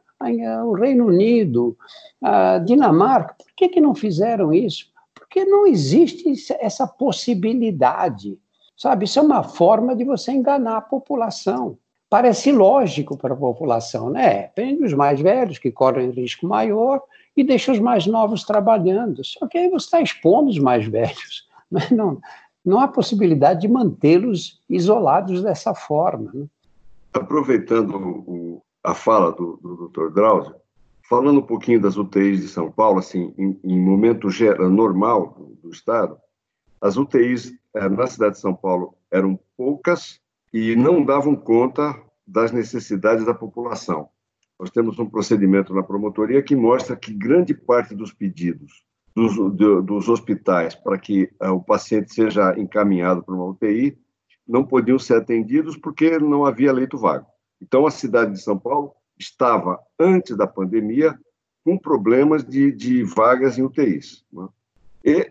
o Reino Unido, a Dinamarca, por que, que não fizeram isso? Porque não existe essa possibilidade. Sabe, isso é uma forma de você enganar a população. Parece lógico para a população, né? Prende os mais velhos, que correm risco maior, e deixa os mais novos trabalhando. Só que aí você está expondo os mais velhos. Mas não, não há possibilidade de mantê-los isolados dessa forma. Né? Aproveitando o, a fala do, do Dr. Drauzio, falando um pouquinho das UTIs de São Paulo, assim, em, em momento normal do, do Estado, as UTIs eh, na cidade de São Paulo eram poucas e não davam conta das necessidades da população. Nós temos um procedimento na promotoria que mostra que grande parte dos pedidos dos, dos hospitais para que uh, o paciente seja encaminhado para uma UTI não podiam ser atendidos porque não havia leito vago. Então, a cidade de São Paulo estava, antes da pandemia, com problemas de, de vagas em UTIs. Né?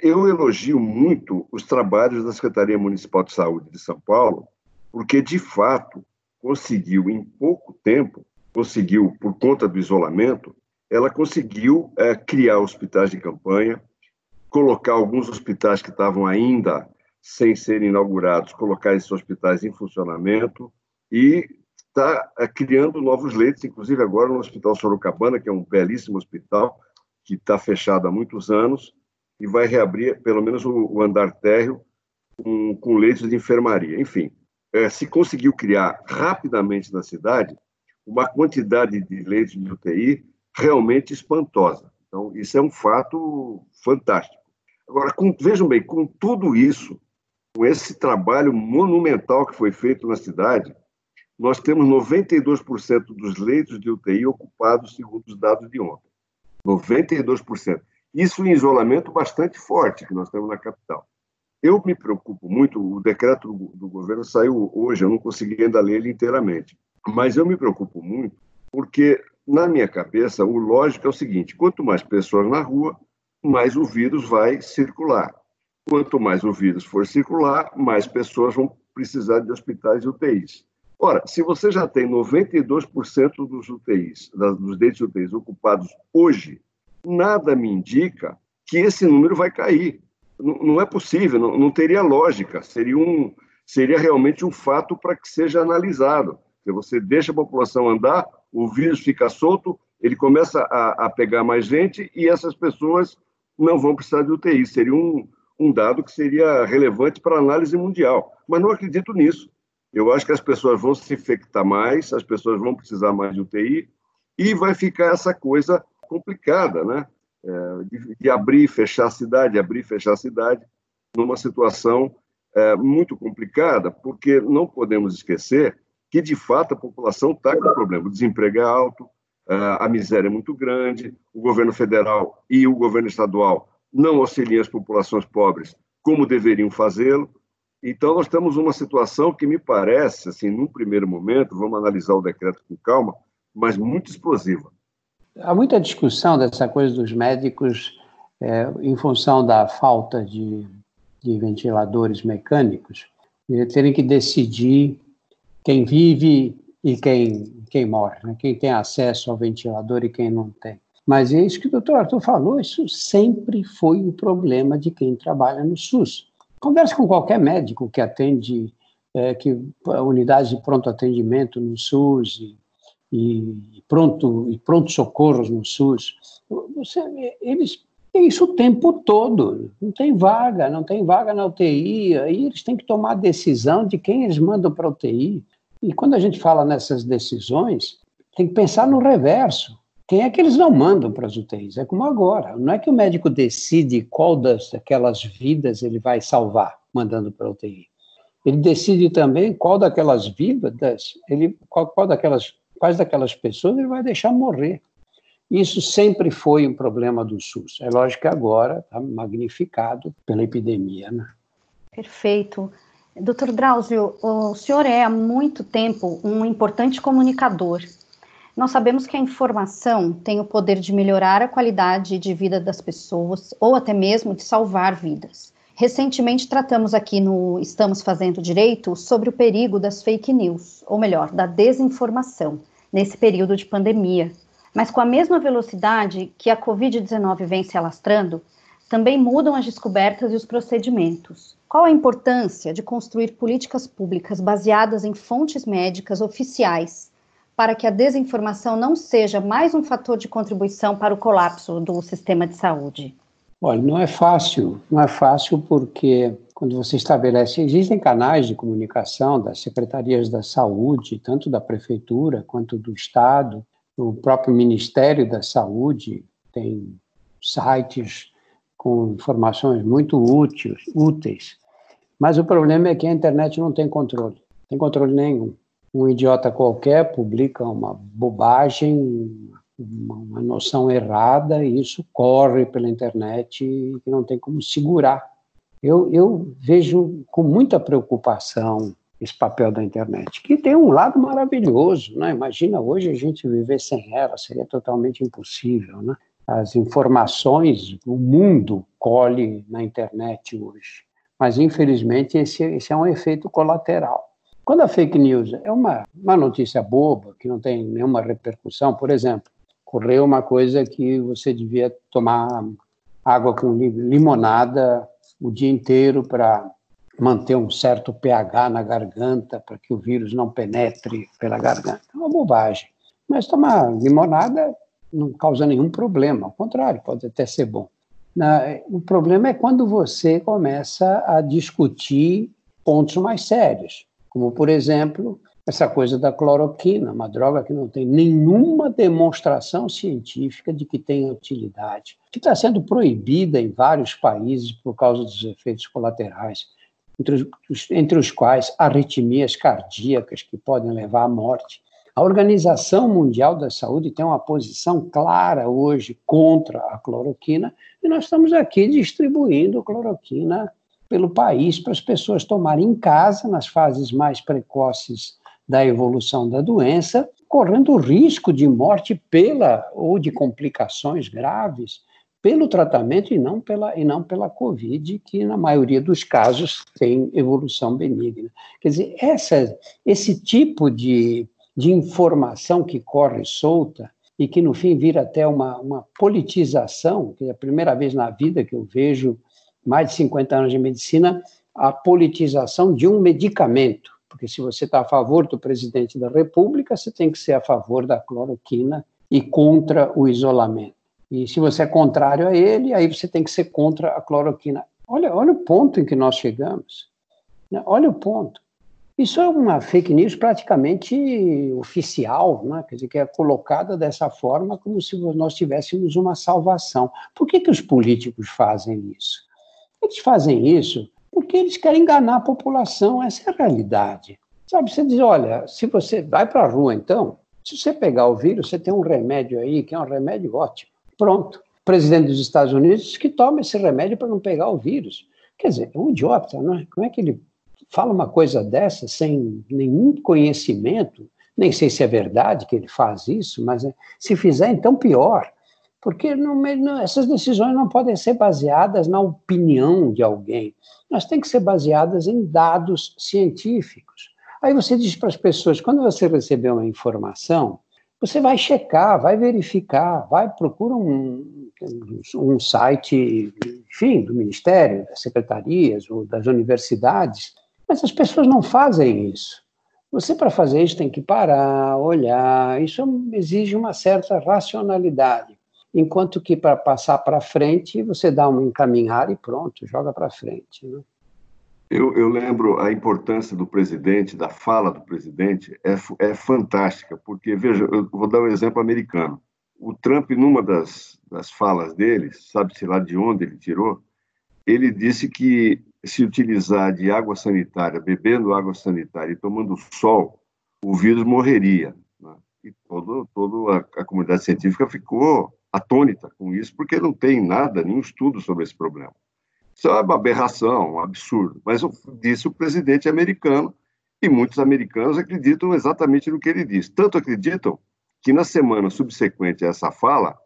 eu elogio muito os trabalhos da Secretaria Municipal de Saúde de São Paulo, porque, de fato, conseguiu, em pouco tempo, conseguiu, por conta do isolamento, ela conseguiu é, criar hospitais de campanha, colocar alguns hospitais que estavam ainda sem serem inaugurados, colocar esses hospitais em funcionamento e está é, criando novos leitos, inclusive agora no Hospital Sorocabana, que é um belíssimo hospital, que está fechado há muitos anos, e vai reabrir pelo menos o, o andar térreo com, com, leitos de enfermaria. Enfim, é, se conseguiu criar rapidamente na cidade uma quantidade de leitos de UTI realmente espantosa. Então, isso é um fato fantástico. Agora, com, vejam bem, com tudo isso, com esse trabalho monumental que foi feito na cidade, nós temos 92% dos leitos de UTI ocupados, segundo os dados de ontem. 92%. Isso em isolamento bastante forte que nós temos na capital. Eu me preocupo muito, o decreto do, governo saiu hoje, eu não consegui ainda ler ele inteiramente, mas eu me preocupo muito porque na minha cabeça, o lógico é o seguinte: quanto mais pessoas na rua, mais o vírus vai circular. Quanto mais o vírus for circular, mais pessoas vão precisar de hospitais e UTIs. Ora, se você já tem 92% dos UTIs, dos leitos de UTIs ocupados hoje, nada me indica que esse número vai cair. Não, não é possível, não, não, teria lógica. Seria, um, seria realmente um fato para que seja analisado. Se você deixa a população andar, o vírus fica solto, ele começa a, a pegar mais gente e essas pessoas não vão precisar de UTI. Seria um, um dado que seria relevante para análise mundial. Mas não acredito nisso. Eu acho que as pessoas vão se infectar mais, as pessoas vão precisar mais de UTI e vai ficar essa coisa complicada, né? É, de, de, abrir e fechar a cidade, abrir e fechar a cidade, numa situação é, muito complicada, porque não podemos esquecer que de fato a população está com problema. O desemprego é alto, a miséria é muito grande, o governo federal e o governo estadual não auxiliam as populações pobres como deveriam fazê-lo. Então, nós temos uma situação que me parece, assim, num primeiro momento, vamos analisar o decreto com calma, mas muito explosiva. Há muita discussão dessa coisa dos médicos é, em função da falta de, de ventiladores mecânicos, terem que decidir quem vive e quem, quem morre, né? quem tem acesso ao ventilador e quem não tem. Mas é isso que o doutor Arthur falou, isso sempre foi um problema de quem trabalha no SUS. Converse com qualquer médico que atende, é, que unidades de pronto atendimento no SUS e, e pronto e pronto socorros no SUS. Você, eles têm isso o tempo todo. Não tem vaga, não tem vaga na UTI. Aí eles têm que tomar a decisão de quem eles mandam para a UTI. E quando a gente fala nessas decisões, tem que pensar no reverso. Quem é que eles não mandam para as UTIs? É como agora. Não é que o médico decide qual das daquelas vidas ele vai salvar, mandando para a UTI. Ele decide também qual daquelas vidas, ele, qual, qual daquelas, quais daquelas pessoas ele vai deixar morrer. Isso sempre foi um problema do SUS. É lógico que agora está magnificado pela epidemia. Né? Perfeito. Doutor Drauzio, o senhor é há muito tempo um importante comunicador. Nós sabemos que a informação tem o poder de melhorar a qualidade de vida das pessoas ou até mesmo de salvar vidas. Recentemente tratamos aqui no Estamos Fazendo Direito sobre o perigo das fake news, ou melhor, da desinformação, nesse período de pandemia. Mas com a mesma velocidade que a Covid-19 vem se alastrando, também mudam as descobertas e os procedimentos. Qual a importância de construir políticas públicas baseadas em fontes médicas oficiais para que a desinformação não seja mais um fator de contribuição para o colapso do sistema de saúde? Olha, não é fácil, não é fácil porque quando você estabelece, existem canais de comunicação das secretarias da saúde, tanto da prefeitura quanto do estado, o próprio Ministério da Saúde tem sites com informações muito úteis, úteis. Mas o problema é que a internet não tem controle, não tem controle nenhum. Um idiota qualquer publica uma bobagem, uma noção errada, e isso corre pela internet e não tem como segurar. Eu, eu vejo com muita preocupação esse papel da internet, que tem um lado maravilhoso, né? Imagina hoje a gente viver sem ela, seria totalmente impossível, né? As informações, o mundo colhe na internet hoje. Mas, infelizmente, esse, esse é um efeito colateral. Quando a fake news é uma, uma notícia boba, que não tem nenhuma repercussão, por exemplo, ocorreu uma coisa que você devia tomar água com limonada o dia inteiro para manter um certo pH na garganta, para que o vírus não penetre pela garganta. É uma bobagem. Mas tomar limonada não causa nenhum problema, ao contrário, pode até ser bom. O problema é quando você começa a discutir pontos mais sérios, como, por exemplo, essa coisa da cloroquina, uma droga que não tem nenhuma demonstração científica de que tem utilidade, que está sendo proibida em vários países por causa dos efeitos colaterais, entre os, entre os quais arritmias cardíacas que podem levar à morte. A Organização Mundial da Saúde tem uma posição clara hoje contra a cloroquina e nós estamos aqui distribuindo cloroquina pelo país para as pessoas tomarem em casa nas fases mais precoces da evolução da doença, correndo risco de morte pela ou de complicações graves pelo tratamento e não pela e não pela COVID, que na maioria dos casos tem evolução benigna. Quer dizer, essa, esse tipo de, de informação que corre solta e que no fim vira até uma, uma politização, que é a primeira vez na vida que eu vejo mais de 50 anos de medicina, a politização de um medicamento porque se você está a favor do presidente da República, você tem que ser a favor da cloroquina e contra o isolamento. E se você é contrário a ele, aí você tem que ser contra a cloroquina. Olha, olha o ponto em que nós chegamos. Né? Olha o ponto. Isso é uma fake news praticamente oficial, né? quer dizer, que é colocada dessa forma como se nós tivéssemos uma salvação. Por que, que os políticos fazem isso? Eles fazem isso porque eles querem enganar a população, essa é a realidade. Sabe, você diz, olha, se você vai para a rua, então, se você pegar o vírus, você tem um remédio aí, que é um remédio ótimo. Pronto. O presidente dos Estados Unidos que toma esse remédio para não pegar o vírus. Quer dizer, é um idiota, não é? Como é que ele fala uma coisa dessa sem nenhum conhecimento? Nem sei se é verdade que ele faz isso, mas é, se fizer, então pior. Porque não, não, essas decisões não podem ser baseadas na opinião de alguém mas tem que ser baseadas em dados científicos. Aí você diz para as pessoas, quando você receber uma informação, você vai checar, vai verificar, vai procura um, um site, enfim, do Ministério, das secretarias ou das universidades, mas as pessoas não fazem isso. Você, para fazer isso, tem que parar, olhar, isso exige uma certa racionalidade enquanto que para passar para frente você dá um encaminhar e pronto, joga para frente. Né? Eu, eu, lembro a importância do presidente, da fala do presidente, é, é fantástica, porque, veja, eu vou dar um exemplo americano. O Trump, numa das, das falas dele, sabe-se lá de onde ele tirou, ele disse que se utilizar de água sanitária, bebendo água sanitária e tomando sol, o vírus morreria. Né? E todo, toda a, a comunidade científica ficou atônita com isso, porque não tem nada, nenhum estudo sobre esse problema. Isso é uma aberração, um absurdo. Mas disse o presidente americano, e muitos americanos acreditam exatamente no que ele diz. Tanto acreditam que na semana subsequente a essa fala,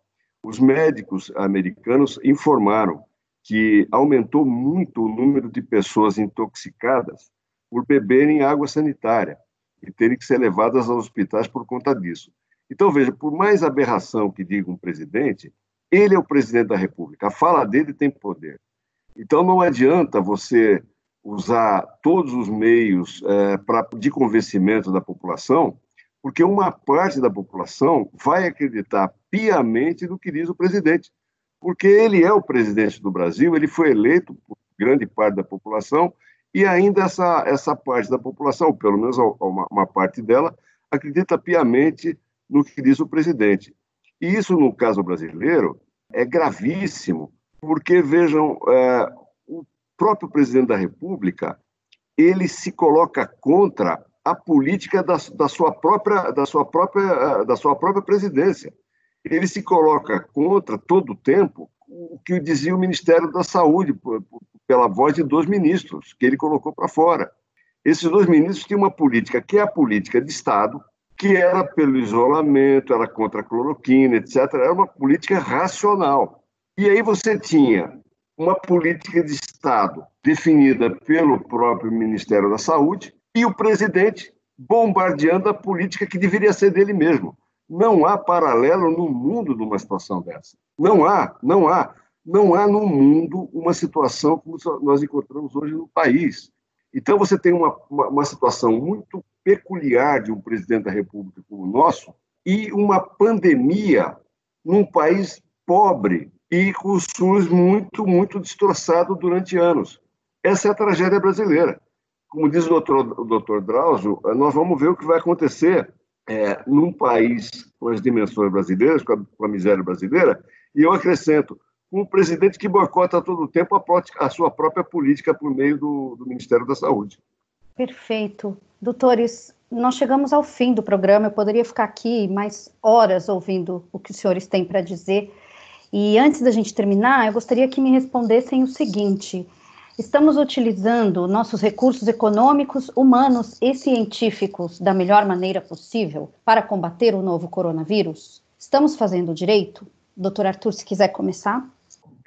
os médicos americanos informaram que aumentou muito o número de pessoas intoxicadas por beberem água sanitária e terem que ser levadas aos hospitais por conta disso. Então, veja, por mais aberração que diga um presidente, Ele é o presidente da República, a fala dele tem poder. Então não adianta você usar todos os meios é, pra, de convencimento da população, porque uma parte da população vai acreditar piamente no que diz o presidente, porque ele é o presidente do Brasil, ele foi eleito por grande parte da população e ainda essa, essa parte da população, pelo menos uma, uma parte dela, acredita piamente no que diz o presidente. E isso, no caso brasileiro, é gravíssimo, porque, vejam, é, o próprio presidente da República, ele se coloca contra a política da, da, sua própria, da, sua própria, da sua própria presidência. Ele se coloca contra, todo o tempo, o que dizia o Ministério da Saúde, pela voz de dois ministros, que ele colocou para fora. Esses dois ministros tinham uma política que é a política de Estado, que era pelo isolamento, era contra a cloroquina, etc. Era uma política racional. E aí você tinha uma política de Estado definida pelo próprio Ministério da Saúde e o presidente bombardeando a política que deveria ser dele mesmo. Não há paralelo no mundo de uma situação dessa. Não há, não há. Não há no mundo uma situação como nós encontramos hoje no país. Então, você tem uma, uma, uma situação muito peculiar de um presidente da República como o nosso e uma pandemia num país pobre e com o SUS muito, muito destroçado durante anos. Essa é a tragédia brasileira. Como diz o doutor, o doutor Drauzio, nós vamos ver o que vai acontecer é, num país com as dimensões brasileiras, com a, com a miséria brasileira, e eu acrescento, um presidente que boicota todo o tempo a, a sua própria política por meio do, do, Ministério da Saúde. Perfeito. Doutores, nós chegamos ao fim do programa. Eu poderia ficar aqui mais horas ouvindo o que os senhores têm para dizer. E antes da gente terminar, eu gostaria que me respondessem o seguinte: estamos utilizando nossos recursos econômicos, humanos e científicos da melhor maneira possível para combater o novo coronavírus? Estamos fazendo direito? Doutor Arthur, se quiser começar.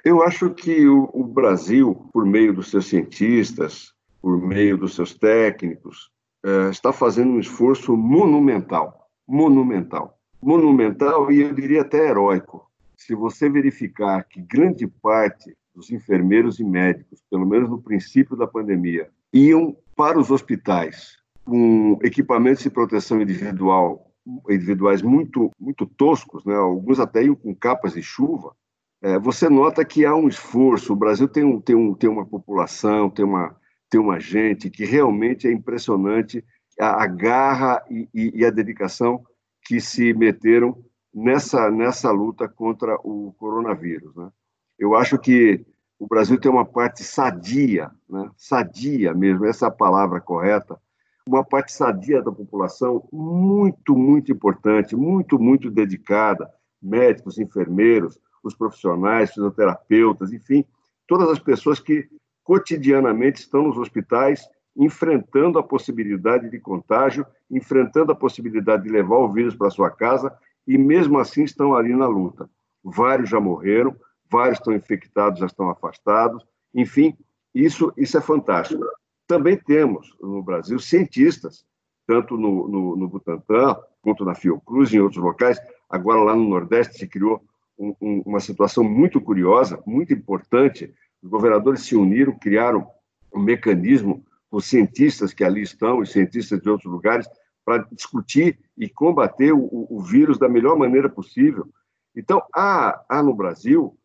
Eu acho que o, o Brasil, por meio dos seus cientistas, por meio dos seus técnicos, é, está fazendo um esforço monumental, monumental, monumental e eu diria até heróico. Se você verificar que grande parte dos enfermeiros e médicos, pelo menos no princípio da pandemia, iam para os hospitais com equipamentos de proteção individual individuais muito muito toscos, né? alguns até iam com capas de chuva, é, você nota que há um esforço. O Brasil tem, um, tem, um, tem uma população, tem uma, tem uma gente que realmente é impressionante a, a garra e, e, e, a dedicação que se meteram nessa, nessa luta contra o coronavírus. Né? Eu acho que o Brasil tem uma parte sadia, né? sadia mesmo, essa é a palavra correta, uma parte sadia da população muito, muito importante, muito, muito dedicada, médicos, enfermeiros, os profissionais, fisioterapeutas, enfim, todas as pessoas que cotidianamente estão nos hospitais enfrentando a possibilidade de contágio, enfrentando a possibilidade de levar o vírus para sua casa e mesmo assim estão ali na luta. Vários já morreram, vários estão infectados, já estão afastados, enfim, isso, isso é fantástico. Também temos no Brasil cientistas, tanto no, no, no Butantan, quanto na Fiocruz, em outros locais. Agora, lá no Nordeste, se criou um, um, uma situação muito curiosa, muito importante. Os governadores se uniram, criaram um mecanismo com cientistas que ali estão e cientistas de outros lugares para discutir e combater o, o, vírus da melhor maneira possível. Então, há, há no Brasil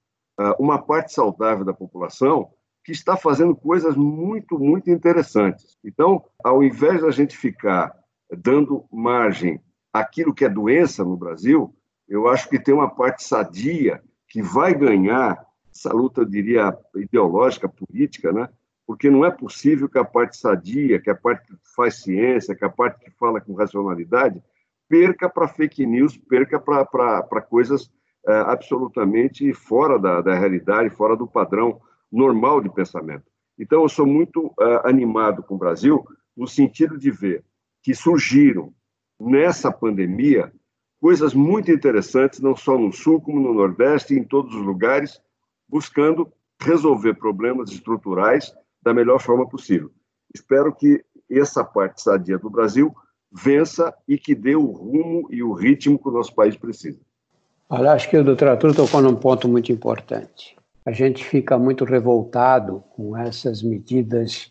uma parte saudável da população que está fazendo coisas muito, muito interessantes. Então, ao invés da gente ficar dando margem àquilo que é doença no Brasil, eu acho que tem uma parte sadia que vai ganhar essa luta, eu diria, ideológica, política, né? porque não é possível que a parte sadia, que a parte que faz ciência, que a parte que fala com racionalidade, perca para fake news, perca para coisas absolutamente fora da, da realidade, fora do padrão normal de pensamento. Então, eu sou muito é, animado com o Brasil, no sentido de ver que surgiram nessa pandemia coisas muito interessantes, não só no Sul, como no Nordeste, em todos os lugares, buscando resolver problemas estruturais da melhor forma possível. Espero que essa parte sadia do Brasil vença e que dê o rumo e o ritmo que o nosso país precisa. Olha, acho que o doutor Arthur tocou num ponto muito importante. A gente fica muito revoltado com essas medidas,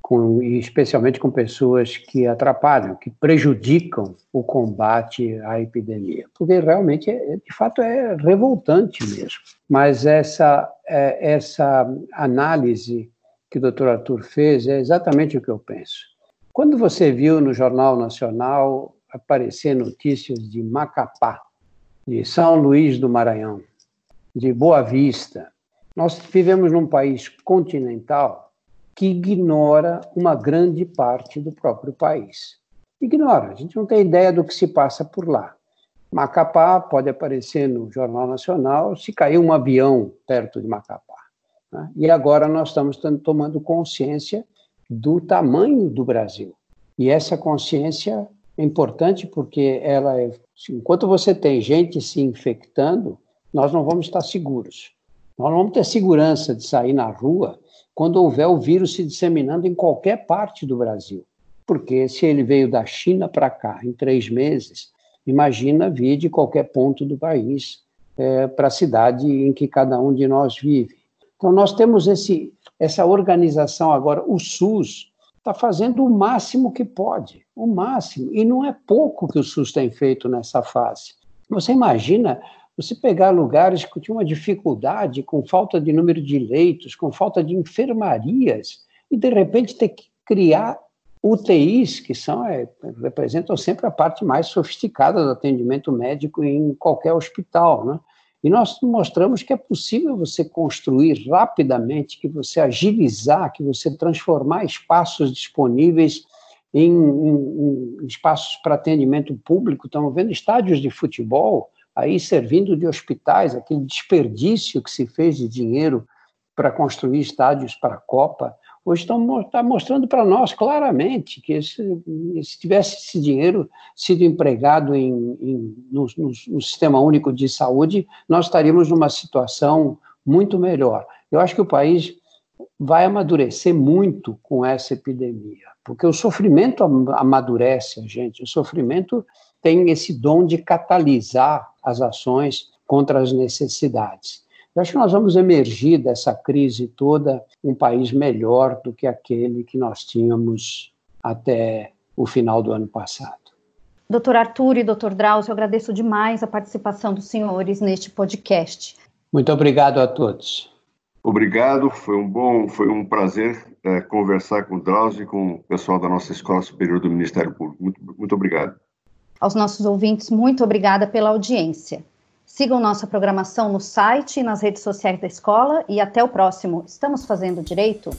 com, e especialmente com pessoas que atrapalham, que prejudicam o combate à epidemia, porque realmente, é, de fato, é revoltante mesmo. Mas essa, é, essa análise que o doutor Arthur fez é exatamente o que eu penso. Quando você viu no Jornal Nacional aparecer notícias de Macapá, de São Luís do Maranhão, de Boa Vista, nós vivemos num país continental que ignora uma grande parte do próprio país. Ignora, a gente não tem ideia do que se passa por lá. Macapá pode aparecer no Jornal Nacional se cair um avião perto de Macapá. Né? E agora nós estamos tomando consciência do tamanho do Brasil. E essa consciência é importante porque ela é, enquanto você tem gente se infectando, nós não vamos estar seguros. Nós não vamos ter segurança de sair na rua quando houver o vírus se disseminando em qualquer parte do Brasil. Porque se ele veio da China para cá em três meses, imagina vir de qualquer ponto do país é, para a cidade em que cada um de nós vive. Então, nós temos esse, essa organização agora. O SUS está fazendo o máximo que pode, o máximo. E não é pouco que o SUS tem feito nessa fase. Você imagina você pegar lugares que tinham uma dificuldade, com falta de número de leitos, com falta de enfermarias, e de repente ter que criar UTIs, que são, é, representam sempre a parte mais sofisticada do atendimento médico em qualquer hospital. Né? E nós mostramos que é possível você construir rapidamente, que você agilizar, que você transformar espaços disponíveis em, em, em espaços para atendimento público. Estamos vendo estádios de futebol aí servindo de hospitais, aquele desperdício que se fez de dinheiro para construir estádios para a Copa, hoje estão tá mostrando para nós claramente que esse, se tivesse esse dinheiro sido empregado em, em no, no, no, Sistema Único de Saúde, nós estaríamos numa situação muito melhor. Eu acho que o país vai amadurecer muito com essa epidemia, porque o sofrimento amadurece a gente, o sofrimento tem esse dom de catalisar as ações contra as necessidades. Eu acho que nós vamos emergir dessa crise toda um país melhor do que aquele que nós tínhamos até o final do ano passado. Doutor Arthur e doutor Drauzio, eu agradeço demais a participação dos senhores neste podcast. Muito obrigado a todos. Obrigado, foi um bom, foi um prazer é, conversar com o Drauzio e com o pessoal da nossa Escola Superior do Ministério Público. Muito, muito obrigado. Aos nossos ouvintes, muito obrigada pela audiência. Sigam nossa programação no site e nas redes sociais da escola e até o próximo. Estamos fazendo direito?